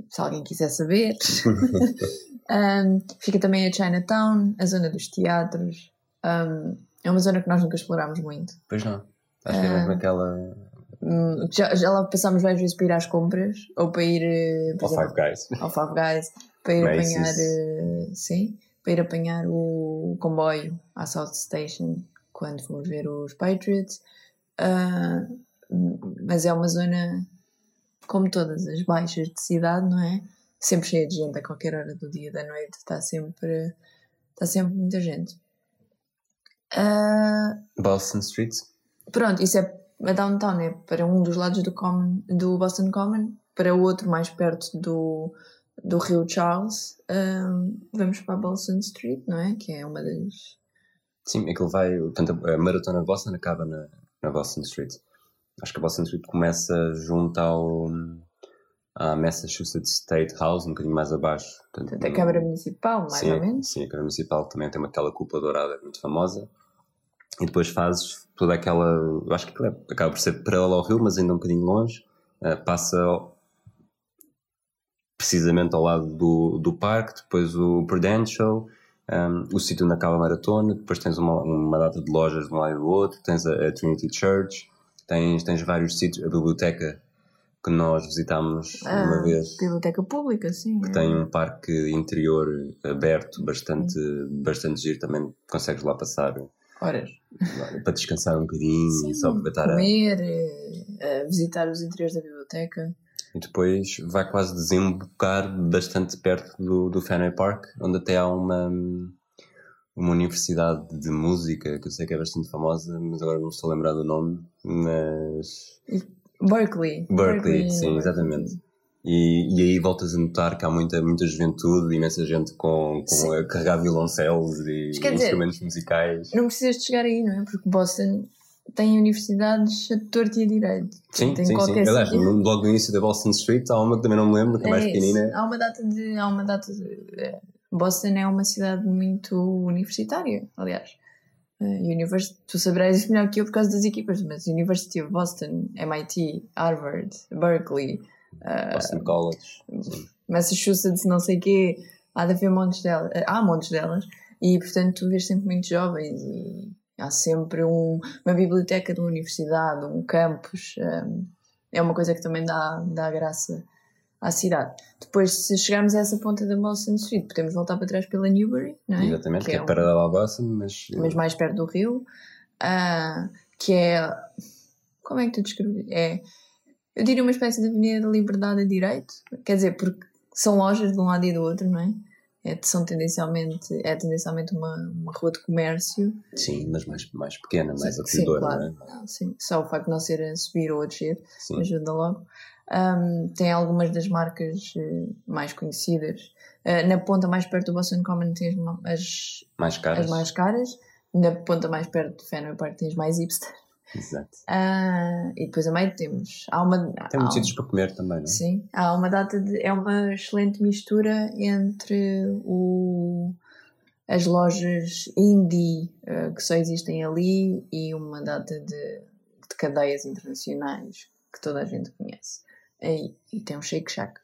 se alguém quiser saber. Um, fica também a Chinatown, a zona dos teatros. Um, é uma zona que nós nunca explorámos muito. Pois não. Acho que é mesmo aquela. Hum, Já, já lá passámos várias vezes para ir às compras ou para ir eh, exemplo, Five Guys. ao Five Guys para ir Macy's. apanhar eh, sim, para ir apanhar o comboio à South Station quando fomos ver os Patriots. Ah, mas é uma zona como todas as baixas de cidade, não é? Sempre cheia de gente a qualquer hora do dia da noite, está sempre, está sempre muita gente. Ah, Boston Street. Pronto, isso é a downtown é para um dos lados do, Common, do Boston Common, para o outro mais perto do, do Rio Charles, hum, vamos para a Boston Street, não é? Que é uma das. Sim, aquilo vai. Portanto, a maratona de Boston acaba na, na Boston Street. Acho que a Boston Street começa junto ao. à Massachusetts State House, um bocadinho mais abaixo. Portanto, Portanto, a Câmara Municipal, mais sim, ou menos. Sim, a Câmara Municipal também tem aquela cúpula dourada muito famosa. E depois fazes toda aquela. Eu acho que é- acaba por ser paralelo ao rio, mas ainda um bocadinho longe. eh, passa precisamente ao lado do, do parque, depois o Prudential, um, o sítio onde acaba a maratona, depois tens uma, uma data de lojas de um lado e do outro, tens a, a Trinity Church, tens, tens vários sítios, a biblioteca que nós visitámos uma Ah, vez Biblioteca Pública, sim. que é. tem um parque interior aberto, bastante, bastante giro, também consegues lá passar Horas. para descansar um bocadinho e só aproveitar a... comer, eh, eh, visitar os interiores da biblioteca. E depois vai quase desembocar bastante perto do, do Fenway Park, onde até há uma, uma universidade de música, que eu sei que é bastante famosa, mas agora não estou a lembrar do nome, mas... Berkeley. Berkeley, sim, University. exatamente. E, e aí voltas a notar que há muita, muita juventude, imensa gente com, com a carregar violoncelos e dizer- instrumentos musicais. Não precisas de chegar aí, não é? Porque Boston tem universidades a torto e a direito. Sim, tem sim, sim. Aliás, no- logo no início da Boston Street há uma que também não me lembro, que é mais isso. pequenina. Há uma data de. Há uma data de eh, Boston é uma cidade muito universitária, aliás. Eh, Univers- tu saberás isso melhor que eu por causa das equipas, mas University of Boston, MIT, Harvard, Berkeley, eh, Boston College. Sim. Massachusetts, não sei o quê, há de haver montes delas, eh, há montes delas, e portanto tu vês sempre muitos jovens e há sempre um- uma biblioteca de uma universidade, um campus, eh, é uma coisa que também dá, dá graça à cidade. Depois, se chegarmos a essa ponta da Boston Street, podemos voltar para trás pela Newbury, não é? Exatamente, que, é, um- paralela ao Boston, mas, mas mais perto do rio, ah, que é. Como é que tu descreves? É, eu diria uma espécie de Avenida da Liberdade a direito, quer dizer, porque são lojas de um lado e do outro, não é? É, são tendencialmente, é tendencialmente uma, uma rua de comércio. sim, mas mais, mais pequena, mais Sim, acolhedora, claro. não é? Não, sim. Só o facto de não ser a subir ou a descer Sim. ajuda logo. Um, tem algumas das marcas eh, mais conhecidas. Uh, na ponta mais perto do Boston Common tens ma- as, Mais caras. as mais caras. Na ponta mais perto do Fenway Park tens mais hipster. Exato. Ah, e depois a meio temos. Há uma, Tem muitos sítios para comer também, não é? Sim, há uma data de. É uma excelente mistura entre o, as lojas indie eh, que só existem ali e uma data de, de cadeias internacionais que toda a gente conhece. E, e tem um Shake Shack.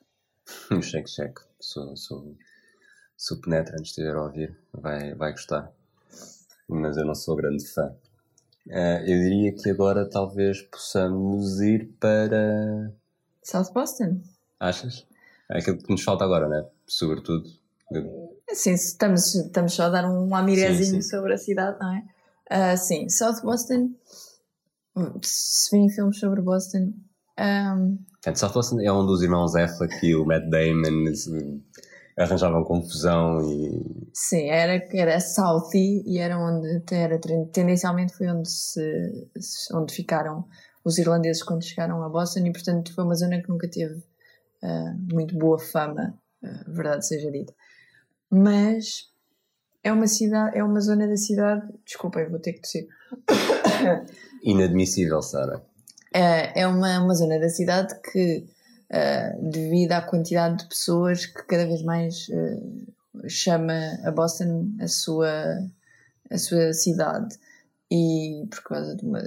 Um cheque, cheque. Sou, sou, o penetrante estiver a ouvir, vai, vai gostar. Mas eu não sou grande fã. Uh, eu diria que agora talvez possamos ir para. South Boston. Achas? É aquilo que nos falta agora, né? Sobretudo. Sim, estamos, estamos só a dar um amirezinho sobre a cidade, não é? Uh, sim, South Boston. Se vêm filmes sobre Boston. Um... South Boston é onde os irmãos Affleck e o Matt Damon arranjavam confusão e. Sim, era, era Southie e era onde era, tendencialmente foi onde, se, onde ficaram os irlandeses quando chegaram a Boston e portanto foi uma zona que nunca teve uh, muito boa fama, uh, verdade seja dita. Mas é uma cidade, é uma zona da cidade. Desculpem, vou ter que tossir. Inadmissível, Sara. É, é uma, uma zona da cidade que uh, devido à quantidade de pessoas que cada vez mais uh, chama a Boston a sua, a sua cidade. E por causa de uma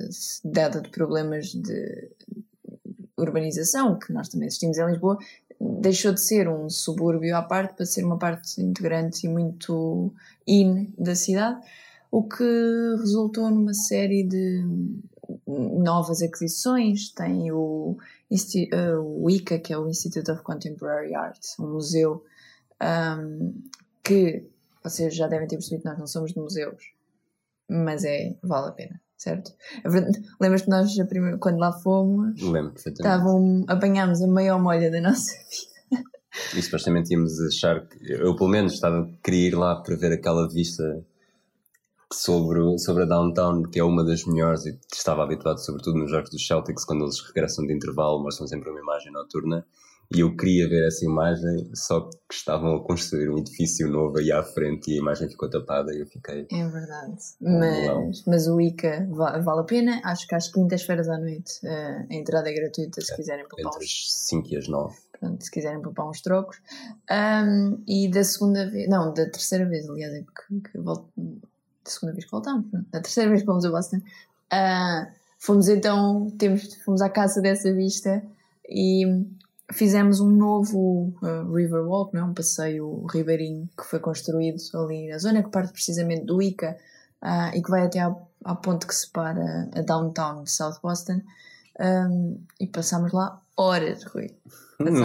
dada de problemas de urbanização, que nós também assistimos em Lisboa, deixou de ser um subúrbio à parte para ser uma parte integrante e muito in da cidade, o que resultou numa série de novas aquisições. Tem o o ICA, que é o Institute of Contemporary Art, um museu um, que vocês já devem ter percebido nós não somos de museus, mas é, vale a pena, certo? É lembras-te nós, primeira, quando lá fomos, Lembro estavam, apanhámos a maior molha da nossa vida. E supostamente íamos achar que, eu pelo menos estava, queria ir lá para ver aquela vista sobre, sobre a Downtown, que é uma das melhores, e estava habituado, sobretudo nos jogos dos Celtics, quando eles regressam de intervalo, mostram sempre uma imagem noturna. E eu queria ver essa imagem, só que estavam a construir um edifício novo aí à frente e a imagem ficou tapada e eu fiquei. É verdade. Mas, mas o ICA vale, a pena. Acho que às quintas-feiras à noite uh, a entrada é gratuita se é, quiserem poupar Entre as 5 e as 9. Pronto, se quiserem poupar uns trocos. Um, e da segunda vez, não, da terceira vez, aliás, é porque volto, da segunda vez que voltámos, da terceira vez que fomos a Boston, uh, fomos então, temos, fomos à casa dessa vista e fizemos um novo uh, River Walk, não? É? um passeio ribeirinho que foi construído ali na zona que parte precisamente do Ica uh, e que vai até ao, ao ponto que separa a downtown de South Boston um, e passámos lá horas, Rui.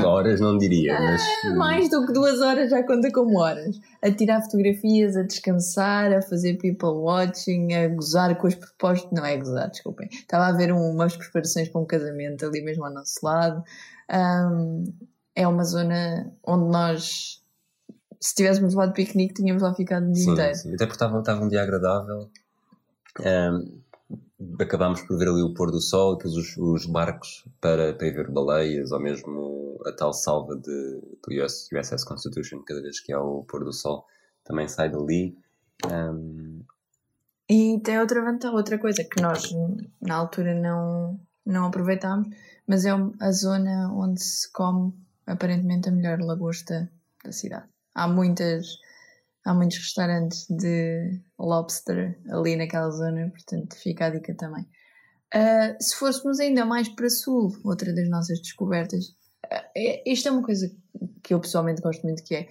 Horas não diria, mas. Ah, mais do que duas horas já conta como horas. A tirar fotografias, a descansar, a fazer people watching, a gozar com os propostos. Não é gozar, desculpem. Estava a ver um, umas preparações para um casamento ali mesmo ao nosso lado. Um, é uma zona onde nós, se tivéssemos levado piquenique, tínhamos lá ficado o dia inteiro. Sim. Até porque estava, estava um dia agradável. Um, acabámos por ver ali o pôr do sol e depois os, os barcos para, para ver baleias ou mesmo a tal salva de, do US, USS Constitution, cada vez que há o pôr do sol, também sai dali. Um... E tem outra vantagem, outra coisa que nós na altura não, não aproveitámos, mas é a zona onde se come aparentemente a melhor lagosta da cidade. Há muitas há muitos restaurantes de lobster ali naquela zona, portanto fica a dica também. Uh, se fôssemos ainda mais para sul, outra das nossas descobertas, uh, isto é uma coisa que eu pessoalmente gosto muito, que é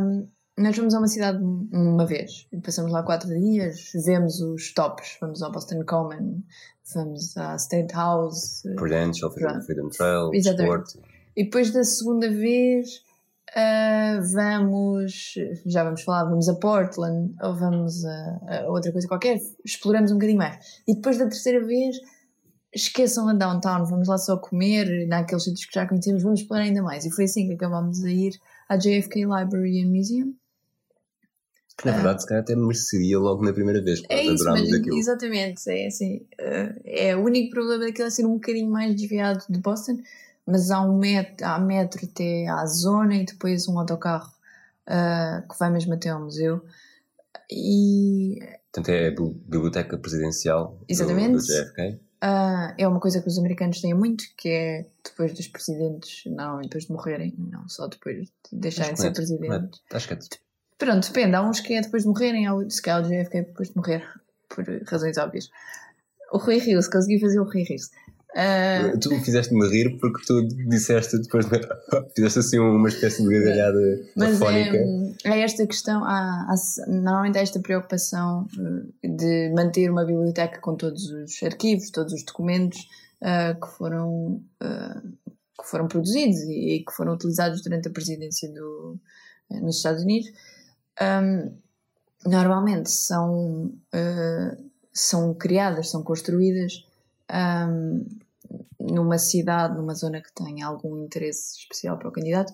um, nós vamos a uma cidade uma vez, passamos lá quatro dias, vemos os tops, vamos ao Boston Common, vamos à State House, Prudential, Freedom Trail, Exatamente. Sport. E depois da segunda vez Uh, vamos, já vamos falar, vamos a Portland ou vamos a, a, outra coisa qualquer, exploramos um bocadinho mais. E depois da terceira vez, esqueçam a downtown, vamos lá só comer, naqueles sítios que já conhecemos, vamos explorar ainda mais. E foi assim que acabámos a ir à JFK Library and Museum. Que na verdade, uh, se calhar até mereceria logo na primeira vez, porque é nós adorámos aquilo. Exatamente, é assim. Uh, é o único problema daquilo é ser um bocadinho mais desviado de Boston mas há um metro, há metro até à zona e depois um autocarro uh, que vai mesmo até ao museu. E. Portanto, é a biblioteca presidencial Exatamente. Do, do JFK. Uh, é uma coisa que os americanos têm muito, que é depois dos presidentes, não depois de morrerem, não só depois de deixarem de ser é, presidentes. É, acho que é. Pronto, depende. Há uns que é depois de morrerem, há outros que é o JFK depois de morrer, por razões óbvias. O Rui Rios, consegui fazer o Rui Rios. Uh... Tu fizeste-me rir porque tu disseste depois, fizeste assim uma espécie de gargalhada Mas fónica. É, é esta questão, há, há, normalmente há esta preocupação eh, de manter uma biblioteca com todos os arquivos, todos os documentos uh, que, foram, uh, que foram produzidos e, e, que foram utilizados durante a presidência do, nos Estados Unidos. Um, normalmente são, são criadas, são construídas um, numa cidade, numa zona que tem algum interesse especial para o candidato.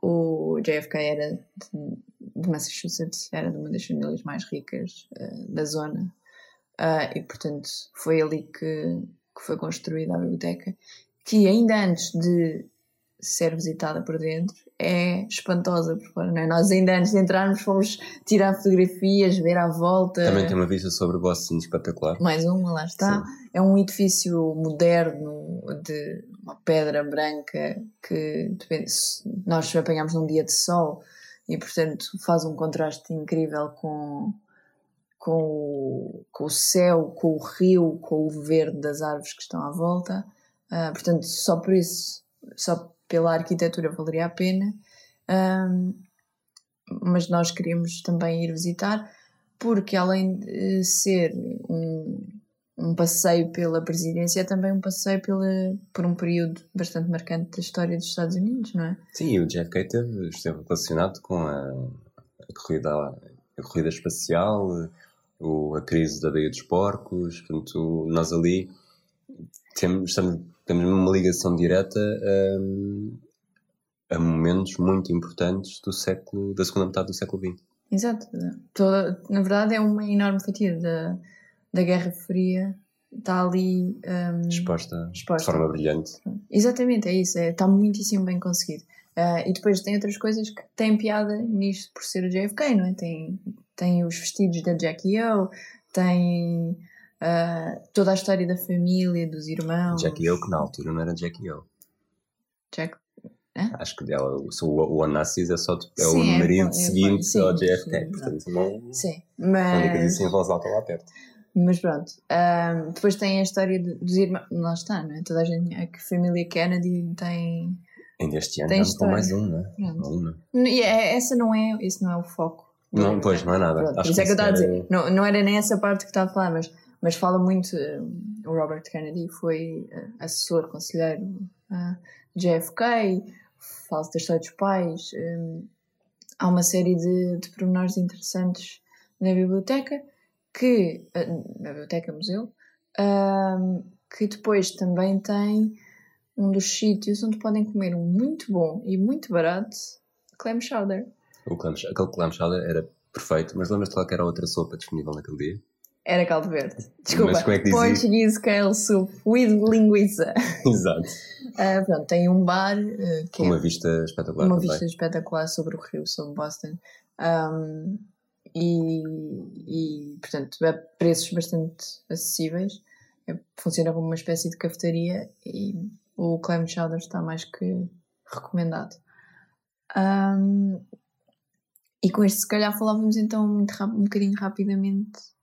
O JFK era de, de Massachusetts, era de uma das famílias mais ricas uh, da zona uh, e, portanto, foi ali que, que foi construída a biblioteca. Que ainda antes de ser visitada por dentro é espantosa por fora, não é? Nós ainda antes de entrarmos fomos tirar fotografias, ver à volta. Também tem uma vista sobre Boston espetacular. Mais uma, lá está. Sim. É um edifício moderno de uma pedra branca que nós apanhamos num dia de sol e portanto faz um contraste incrível com com o, com o céu, com o rio, com o verde das árvores que estão à volta. Uh, portanto, só por isso, só pela arquitetura valeria a pena, um, mas nós queríamos também ir visitar, porque além de ser um, um passeio pela presidência, é também um passeio pela, por um período bastante marcante da história dos Estados Unidos, não é? Sim, o JFK esteve, esteve relacionado com a, a, corrida, a corrida espacial, o, a crise da Baía dos Porcos, portanto, nós ali temos, estamos temos uma ligação direta a, a momentos muito importantes do século, da segunda metade do século XX. Exato. Toda, na verdade, é uma enorme fatia da, da Guerra Fria está ali um, exposta, exposta, de forma brilhante. Exatamente, é isso, é, está muitíssimo bem conseguido. Uh, e depois tem outras coisas que têm piada nisto por ser o JFK, não é? Tem, tem os vestidos da Jackie O, tem uh, toda a história da família, dos irmãos. Jackie O, que na altura não era Jackie O. Jack. Acho que dela, o, o Onassis é só é sim, o é, marido é, seguinte sim, ao JFK, sim, portanto não. Sim, mas. A única disse em voz alta lá perto. Mas pronto, um, depois tem a história dos irmãos. Lá está, não é? Toda a gente. A família Kennedy tem. Ainda este ano tem com mais um, não é? Uma. E é, essa não é, esse não é o foco. Não, pois, não é nada. Pronto, Acho isso é que eu estava a dizer. Não, não era nem essa parte que estava a falar, mas mas fala muito. Eh, o Robert Kennedy foi eh, assessor, conselheiro a JFK, fala da história dos pais. Eh, há uma série de, de pormenores interessantes na biblioteca, que, na biblioteca museu, que depois também tem um dos sítios onde podem comer um muito bom e muito barato clam chowder. Clam, aquele clam chowder era perfeito, mas lembras-te qual era a outra sopa disponível naquele dia? Era caldo verde. Desculpa. Mas como é que Portuguese kale soup with linguiça. Exato. Uh, pronto, tem um bar uh, que uma é vista espetacular. Uma também. vista espetacular sobre o rio, sobre Boston. Um, e, e, portanto, é preços bastante acessíveis. É, funciona como uma espécie de cafetaria e o clam chowder está mais que recomendado. Um, e com este, se calhar, falávamos então muito um bocadinho rapidamente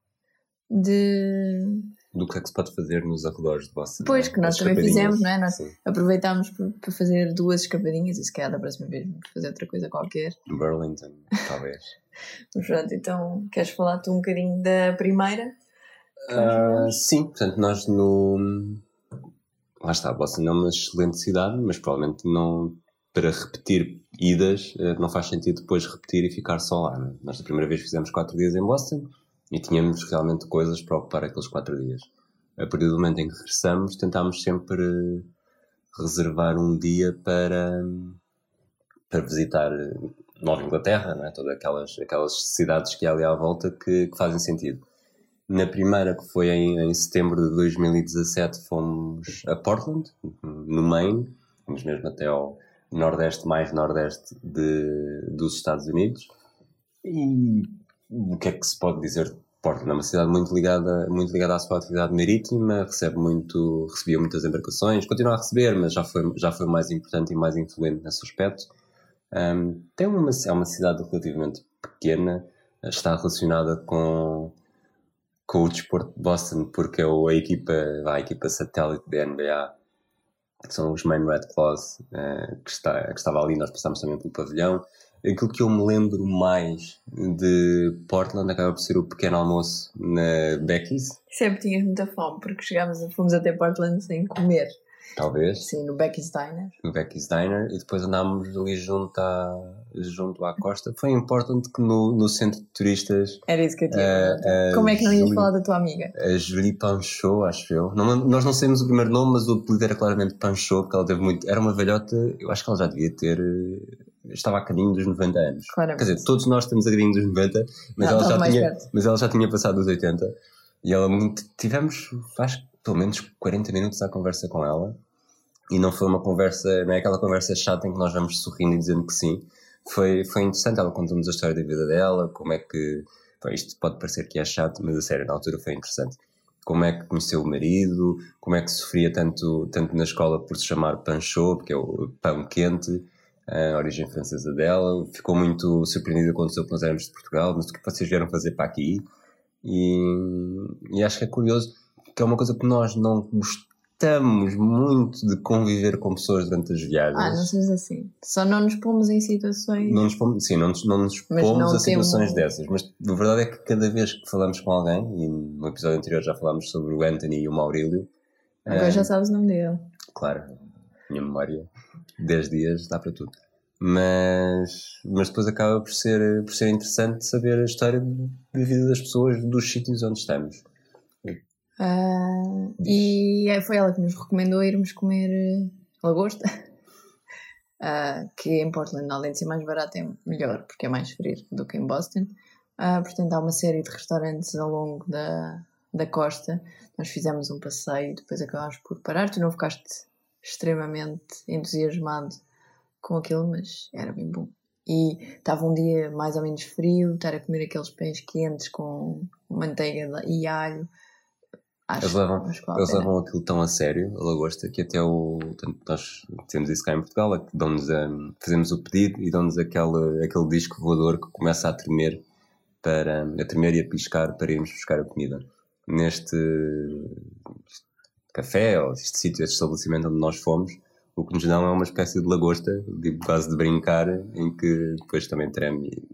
de. Do que é que se pode fazer nos arredores de Boston? Pois, que nós também fizemos, não é? Nós Sim. aproveitámos para fazer duas escapadinhas e se calhar da próxima vez vamos fazer outra coisa qualquer. Burlington, talvez. Mas pronto, então queres falar tu um bocadinho da primeira? Uh, sim, portanto, nós no. Lá está, Boston é uma excelente cidade, mas provavelmente não. Para repetir idas, eh, não faz sentido depois repetir e ficar só lá. Né? Nós, da primeira vez, fizemos quatro dias em Boston e tínhamos realmente coisas para ocupar aqueles quatro dias. A partir do momento em que regressamos, tentámos sempre reservar um dia para, para visitar Nova Inglaterra, não é? todas aquelas, aquelas cidades que há ali à volta que, que fazem sentido. Na primeira, que foi em, em, setembro de 2017, fomos a Portland, no Maine, fomos mesmo até ao nordeste, mais nordeste de, dos Estados Unidos. E o que é que se pode dizer de Portland? É uma cidade muito ligada, muito ligada à sua atividade marítima, recebe muito, recebia muitas embarcações, continua a receber, mas já foi, já foi mais importante e mais influente nesse aspecto. Um, tem uma, é uma cidade relativamente pequena, está relacionada com, com o desporto de Boston, porque é a equipa, a equipa satélite da NBA, que são os Main Red Claws, eh, que, está, que estava ali, nós passámos também pelo pavilhão. Aquilo que eu me lembro mais de Portland acaba por ser o pequeno almoço na Becky's, Sempre tinhas muita fome, porque chegámos, fomos até Portland sem comer. talvez, Sim, no Becky's Diner. no Becky's Diner, e depois andámos ali junto à, junto à costa. Foi em Portland que no, no centro de turistas Era isso que eu tinha. eh, a Como é que não ias falar da tua amiga? a Julie Panchot, acho eu. Não- nós não sabemos o primeiro nome, mas o apelido era claramente Panchot, porque ela teve muito. Era uma velhota, eu acho que ela já devia ter. Estava a caminho dos 90 anos. Claramente. Quer dizer, todos nós estamos a caminho dos 90, mas, Não, ela, já tinha, perto. mas ela já tinha passado dos 80. E ela muito. Tivemos, acho que pelo menos 40 minutos à conversa com ela. E não foi uma conversa, não é aquela conversa chata em que nós vamos sorrindo e dizendo que sim. Foi, foi interessante, ela contou-nos a história da vida dela, como é que. Pá, isto pode parecer que é chato, mas a sério, na altura foi interessante. Como é que conheceu o marido, como é que sofria tanto, tanto na escola por se chamar Panchot, porque é o pão quente, a origem francesa dela. Ficou muito surpreendida quando soube que nós éramos de Portugal, mas o que vocês vieram fazer para aqui? E, e acho que é curioso, que é uma coisa que nós não gostamos muito de conviver com pessoas durante as viagens. Ah, não sejas assim. Só não nos pomos em situações. Não nos pomos, sim, não nos, não nos pomos não a situações temos- dessas, mas a verdade é que cada vez que falamos com alguém, e no episódio anterior já falámos sobre o Anthony e o Maurílio, Agora eh, já sabes o nome dele. claro, minha memória, 10 dias dá para tudo. Mas, mas depois acaba por ser, por ser interessante saber a história da vida das pessoas dos sítios onde estamos. Ah, e é- foi ela que nos recomendou irmos comer eh, lagosta. Ah, que em Portland, além de ser mais barato, é melhor, porque é mais fresco do que em Boston. Ah, portanto, há uma série de restaurantes ao longo da, da costa. Nós fizemos um passeio e depois acabámos por parar. Tu não ficaste extremamente entusiasmado com aquilo, mas era bem bom. E estava um dia mais ou menos frio, estar a comer aqueles pães quentes com manteiga e alho. Acho, Eles levam, acho eles levam aquilo tão a sério, a lagosta, que até o. Nós temos isso cá em Portugal, é que dão-nos a- fazemos o pedido e dão-nos aquele, aquele disco voador que começa a tremer, para, a tremer e a piscar para irmos buscar a comida. Neste café, ou este sítio, este estabelecimento onde nós fomos, o que nos dão é uma espécie de lagosta, de, quase de brincar, em que depois também treme e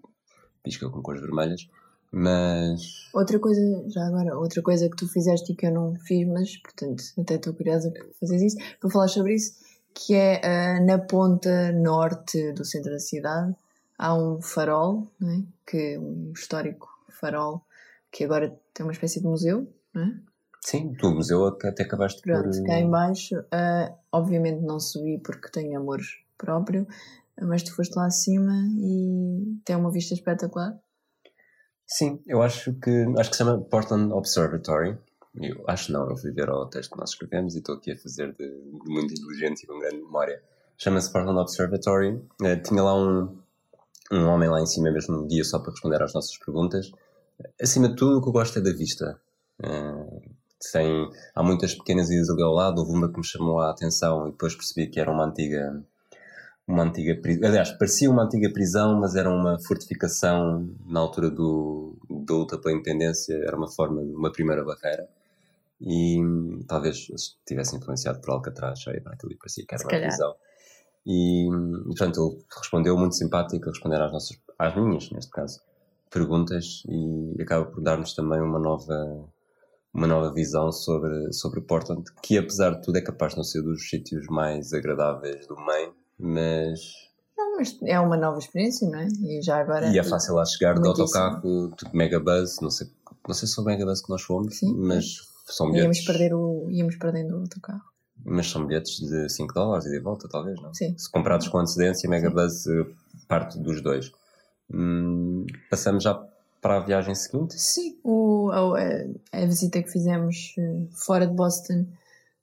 pisca com cores vermelhas. Mas Outra coisa, já agora, outra coisa que tu fizeste e que eu não fiz, mas portanto até estou curiosa por fazer isso, vou falar sobre isso, que é ah, na ponta norte do centro da cidade há um farol, é? que um histórico farol, que agora tem uma espécie de museu, é? Sim, tu, o museu até acabaste por. Pronto, cá em baixo, ah, obviamente não subi porque tenho amor próprio, mas tu foste lá acima e tem uma vista espetacular. Sim, eu acho que acho que se chama Portland Observatory. Eu acho não, eu fui ver o texto que nós escrevemos e estou aqui a fazer de, de muito inteligente e com grande memória. Chama-se Portland Observatory. Eh, tinha lá um, um homem lá em cima mesmo no guia só para responder às nossas perguntas. Acima de tudo, o que eu gosto é da vista. Eh, tem, há muitas pequenas ilhas ali ao lado. Houve uma que me chamou a atenção e depois percebi que era uma antiga uma antiga prisão. Aliás, parecia uma antiga prisão, mas era uma fortificação na altura do, da luta pela independência, era uma forma de uma primeira barreira. E talvez estivesse influenciado por Alcatraz, aí aquilo parecia que era Se uma calhar. prisão. E, portanto, ele respondeu muito simpático a responder às nossas, às minhas, neste caso, perguntas e acaba por dar-nos também uma nova, uma nova visão sobre, sobre Portland, que apesar de tudo é capaz de não ser dos sítios mais agradáveis do Maine, mas Não, mas é uma nova experiência, não é? E já agora. e é fácil lá chegar de autocarro, tipo Megabus, não sei, não sei se foi o Megabus que nós fomos, Sim. mas são Íamos, bilhetes, perder o, íamos perdendo o outro carro. mas são bilhetes de 5 dólares e de volta, talvez, não? Sim. Se comprados com antecedência, Megabus eh, parte dos dois. Hum, passamos já para a viagem seguinte. Sim, o, a, a visita que fizemos eh, fora de Boston,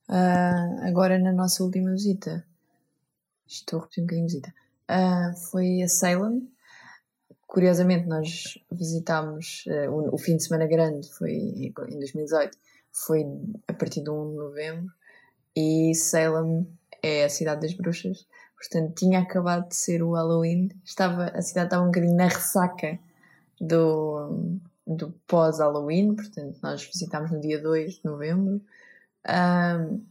ah, agora na nossa última visita, estou a repetir um bocadinho de visita, ah, foi a Salem. Curiosamente, nós visitámos eh, o, o fim de semana grande, foi em 2018, foi a partir de 1 de novembro, e Salem é a cidade das bruxas, portanto tinha acabado de ser o Halloween, estava, a cidade estava um bocadinho na ressaca do, do pós-Halloween, portanto, nós visitámos no dia 2 de novembro. Um,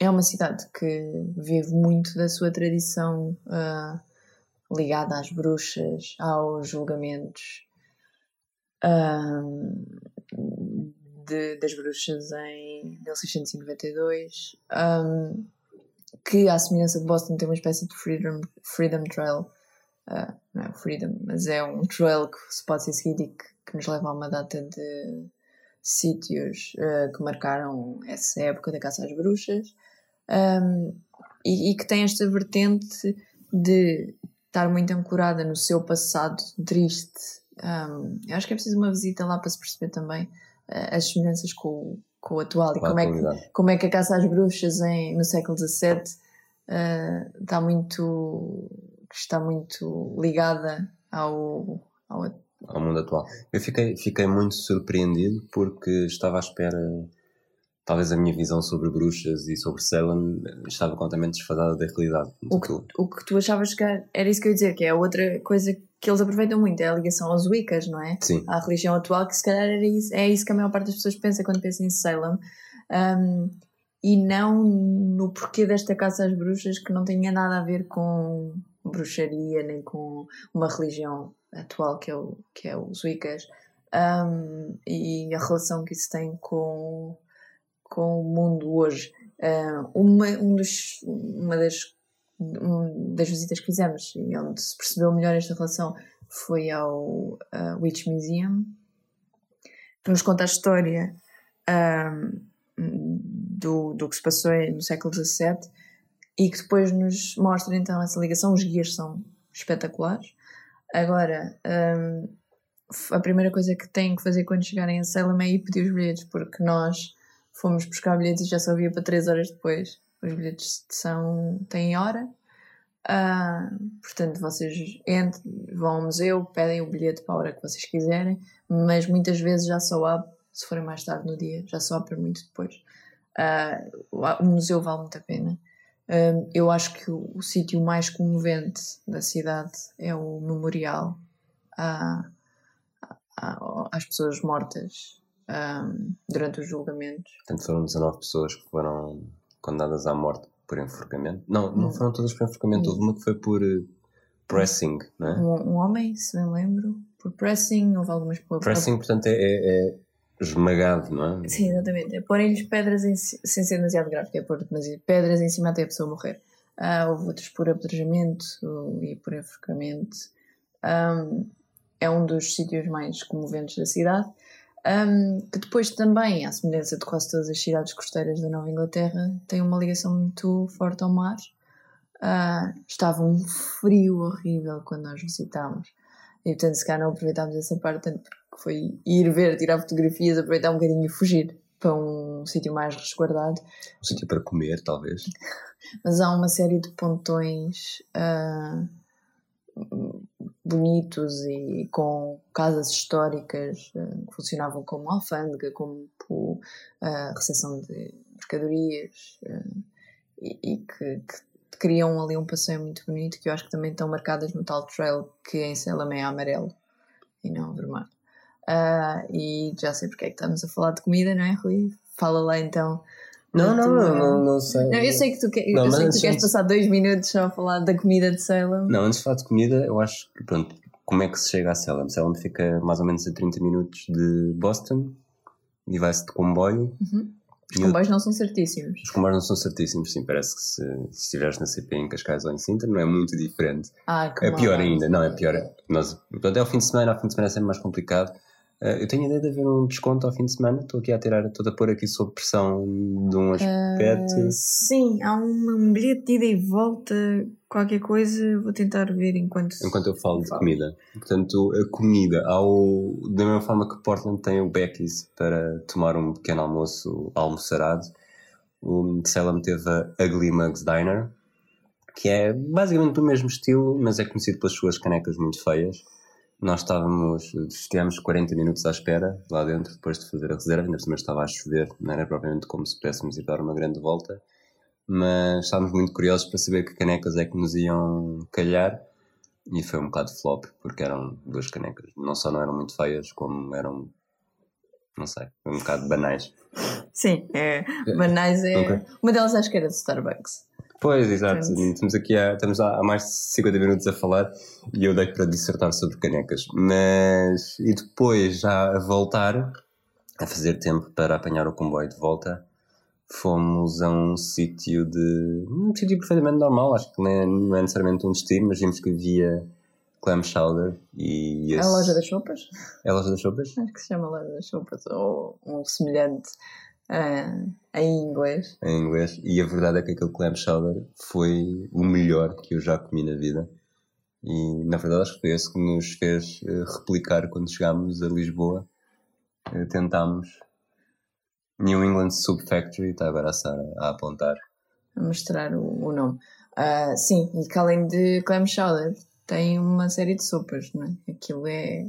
é uma cidade que vive muito da sua tradição uh, ligada às bruxas, aos julgamentos um, de, das bruxas em 1692, um, que, à semelhança de Boston, tem uma espécie de Freedom, freedom Trail. Uh, não é? Freedom, mas é um trail que se pode ser seguido e que, que nos leva a uma data de sítios uh, que marcaram essa época da caça às bruxas. Um, e, e, que tem esta vertente de estar muito ancorada no seu passado triste. Um, eu acho que é preciso uma visita lá para se perceber também uh, as semelhanças com, com o atual e como é, que, como é que a caça às bruxas em, no século XVII ah, está muito está muito ligada ao, ao, ao mundo atual. Eu fiquei, fiquei muito surpreendido porque estava à espera talvez a minha visão sobre bruxas e sobre Salem estava completamente desfadada da realidade. O que, o que tu achavas que era isso que eu ia dizer, que é outra coisa que eles aproveitam muito, é a ligação aos Wiccas, não é? Sim. À religião atual, que se calhar era isso, é isso que a maior parte das pessoas pensa quando pensa em Salem. Um, e não no porquê desta caça às bruxas que não tinha nada a ver com bruxaria nem com uma religião atual que é, o, que é os Wiccas. Um, e a relação que isso tem com com o mundo hoje. Uh, uma, um dos, uma das, um, das visitas que fizemos e onde se percebeu melhor esta relação foi ao uh, Witch Museum, que nos conta a história do, do que se passou no século XVII e que depois nos mostra então essa ligação. Os guias são espetaculares. Agora, um, a primeira coisa que têm que fazer quando chegarem a Salem é ir pedir os bilhetes, porque nós fomos buscar bilhetes e já só havia para 3 horas depois. Os bilhetes são, têm hora. Uh, portanto, vocês entram, vão ao museu, pedem o bilhete para a hora que vocês quiserem, mas muitas vezes já só há, se forem mais tarde no dia, já só há para muito depois. Uh, o museu vale muito a pena. Uh, eu acho que o, o sítio mais comovente da cidade é o memorial às pessoas mortas um, durante os julgamentos. Portanto, foram 19 pessoas que foram condenadas à morte por enforcamento. Não, não hum. foram todas por enforcamento, houve uma que foi por uh, pressing, não é? Um, um, homem, se me lembro, por pressing, houve algumas por. Pressing, portanto, é, é, é esmagado, não é? Sim, exatamente. É porem-lhes pedras em, sem ser demasiado gráfico, é pôr pedras em cima até a pessoa morrer. Uh, houve outros por apedrejamento e por enforcamento. Um, é um dos sítios mais comoventes da cidade. Um, que depois também, à semelhança de quase todas as cidades costeiras da Nova Inglaterra, tem uma ligação muito forte ao mar. Uh, estava um frio horrível quando nós visitámos. E portanto, se calhar não aproveitámos essa parte tanto porque foi ir ver, tirar fotografias, aproveitar um bocadinho e fugir para um sítio mais resguardado. Um sítio para comer, talvez. Mas há uma série de pontões uh, bonitos e com casas históricas uh, que funcionavam como alfândega, como uh, recepção de mercadorias uh, e, e que, que, criam ali um passeio muito bonito que eu acho que também estão marcadas no tal trail que em Selama é amarelo e não vermelho. Uh, e já sei porque é que estamos a falar de comida, não é, Rui? Fala lá então não, não, não, não, não sei. Não, eu sei que tu, que, não, eu sei que tu queres passar dois minutos só a falar da comida de Salem. Não, antes de falar de comida, eu acho que, pronto, como é que se chega a Salem? Salem fica mais ou menos a 30 minutos de Boston e vai-se de comboio. Uhum. Os comboios eu, não são certíssimos. Os comboios não são certíssimos, sim. Parece que se, se estiveres na CP em Cascais ou em Sintra, não é muito diferente. Ah, é pior ainda, não, é pior. Nós, portanto, é o fim de semana, ao fim de semana é sempre mais complicado eu tenho a ideia de haver um desconto ao fim de semana. Estou aqui a tirar, estou a pôr aqui sob pressão de um aspecto. Uh, sim, há um, um bilhete de ida e volta, qualquer coisa. Vou tentar ver enquanto. Enquanto eu falo de comida. Portanto, a comida, ao, da mesma forma que Portland tem o Becky's para tomar um pequeno almoço almoçarado, o Salem teve a Ugly Mugs Diner, que é basicamente do mesmo estilo, mas é conhecido pelas suas canecas muito feias nós estávamos, estivemos 40 minutos à espera lá dentro depois de fazer a reserva, ainda cima estava a chover, não era propriamente como se pudéssemos ir dar uma grande volta, mas estávamos muito curiosos para saber que canecas é que nos iam calhar E foi um bocado flop, porque eram duas canecas. Não só não eram muito feias, como eram, não sei, um bocado banais. Sim, é, banais é. Ok. Uma delas acho que era de Starbucks. Pois, exato. Portanto- Estamos aqui há, estamos há há mais de 50 minutos a falar e eu dei para dissertar sobre canecas. Mas, e depois, já a voltar, a fazer tempo para apanhar o comboio de volta, fomos a um sítio de. um sítio perfeitamente normal, acho que não é, não é necessariamente um destino, mas vimos que havia clam chowder e esse... A loja das sopas? É a loja das sopas? Acho que se chama loja das sopas, ou um semelhante ah, em inglês. em inglês, e a verdade é que aquele clam chowder foi o melhor que eu já comi na vida. E na verdade acho que foi esse que nos fez eh, replicar quando chegámos a Lisboa. Eh, tentámos. New England Soup Factory, está agora a Sara a apontar. a mostrar o, o nome. Ah, sim, e que além de clam chowder tem uma série de sopas, não é? Aquilo é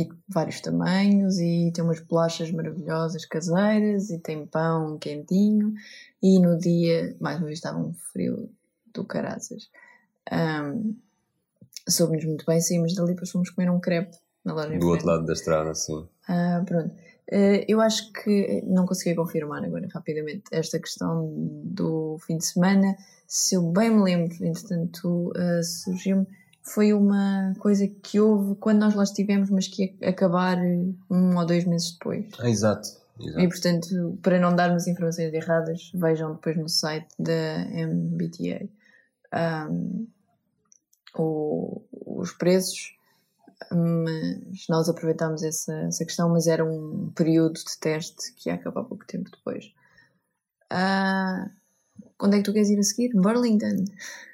e de vários tamanhos e tem umas bolachas maravilhosas caseiras e tem pão quentinho e no dia, mais uma vez estava um frio do caraças. Um, Soube-nos muito bem, saímos dali depois fomos comer um crepe na loja Do outro frente. lado da estrada, sim. Ah, pronto. Eh, eu acho que não consegui confirmar agora rapidamente esta questão do fim de semana. Se eu bem me lembro, entretanto, ah, surgiu-me. Foi uma coisa que houve quando nós lá estivemos, mas que ia acabar eh, um ou dois meses depois. Ah, exato. exato. E portanto, para não darmos informações erradas, vejam depois no site da MBTA ahm, o- os preços. Mas nós aproveitámos essa, essa questão, mas era um período de teste que ia acabar pouco tempo depois. Ah, onde é que tu queres ir a seguir? Burlington.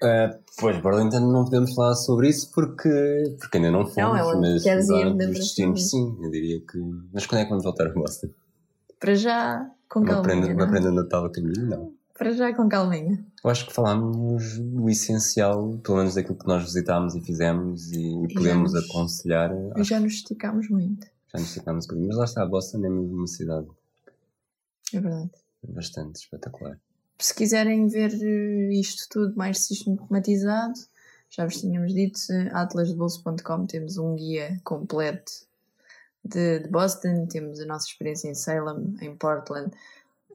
Ah, pois, Burlington não podemos falar sobre isso porque, porque ainda não fomos. Não, é onde mas queres ir os destinos, sim, eu diria que. Mas quando é que vamos voltar a Boston? Para já, com prenda, uma prenda de Natal a caminho? Não. Para já, com calminha. Eu acho que falámos o essencial, pelo menos daquilo que nós visitámos e fizemos e E podemos nos- aconselhar. E já nos esticámos muito. já nos ficámos um bocadinho. Mas lá está, a Boston é mesmo uma cidade É verdade. bastante espetacular. Se quiserem ver eh, isto tudo mais sistematizado, já vos tínhamos dito, atlasdebolso.com temos um guia completo de, de Boston, temos a nossa experiência em Salem, em Portland,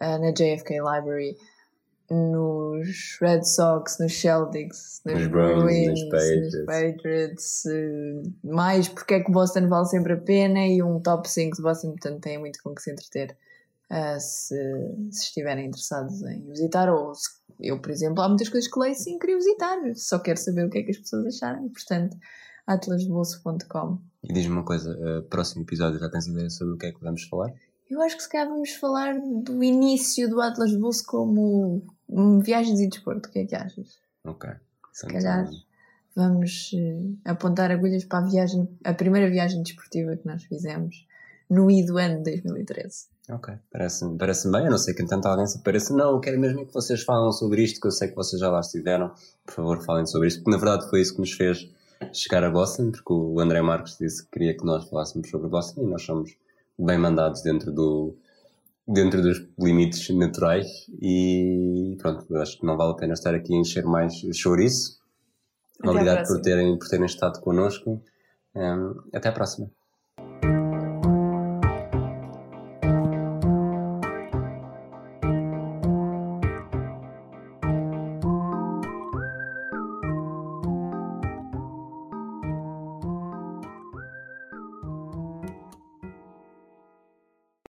eh, na JFK Library, nos Red Sox, nos Celtics, nos, Nos Bruins, nos Patriots. nos Patriots, eh, mais porque é que Boston vale sempre a pena e um top 5 de Boston, portanto têm muito com que se entreter. Uh, se, se estiverem interessados em visitar, ou se, eu, por exemplo, há muitas coisas que leio sem querer visitar, só quero saber o que é que as pessoas acharam, portanto, atlasdebolso.com. E diz-me uma coisa, uh, próximo episódio já tens ideia sobre o que é que vamos falar? Eu acho que se calhar vamos falar do início do Atlas de Bolso como viagens e desporto, o que é que achas? Ok. Se calhar. Vamos eh, apontar agulhas para a viagem, a primeira viagem desportiva que nós fizemos no I do ano de 2013. Ok, parece-me parece bem. Eu não sei que entanto alguém se apareça. Não, eu quero mesmo é que vocês falem sobre isto, que eu sei que vocês já lá estiveram. Por favor, falem sobre isto, porque na verdade foi isso que nos fez chegar a Boston, porque o André Marques disse que queria que nós falássemos sobre Boston e nós somos bem mandados dentro do dentro dos limites naturais e pronto, acho que não vale a pena estar aqui a encher mais chouriço. Obrigado por terem, por terem estado connosco. Um, até à próxima.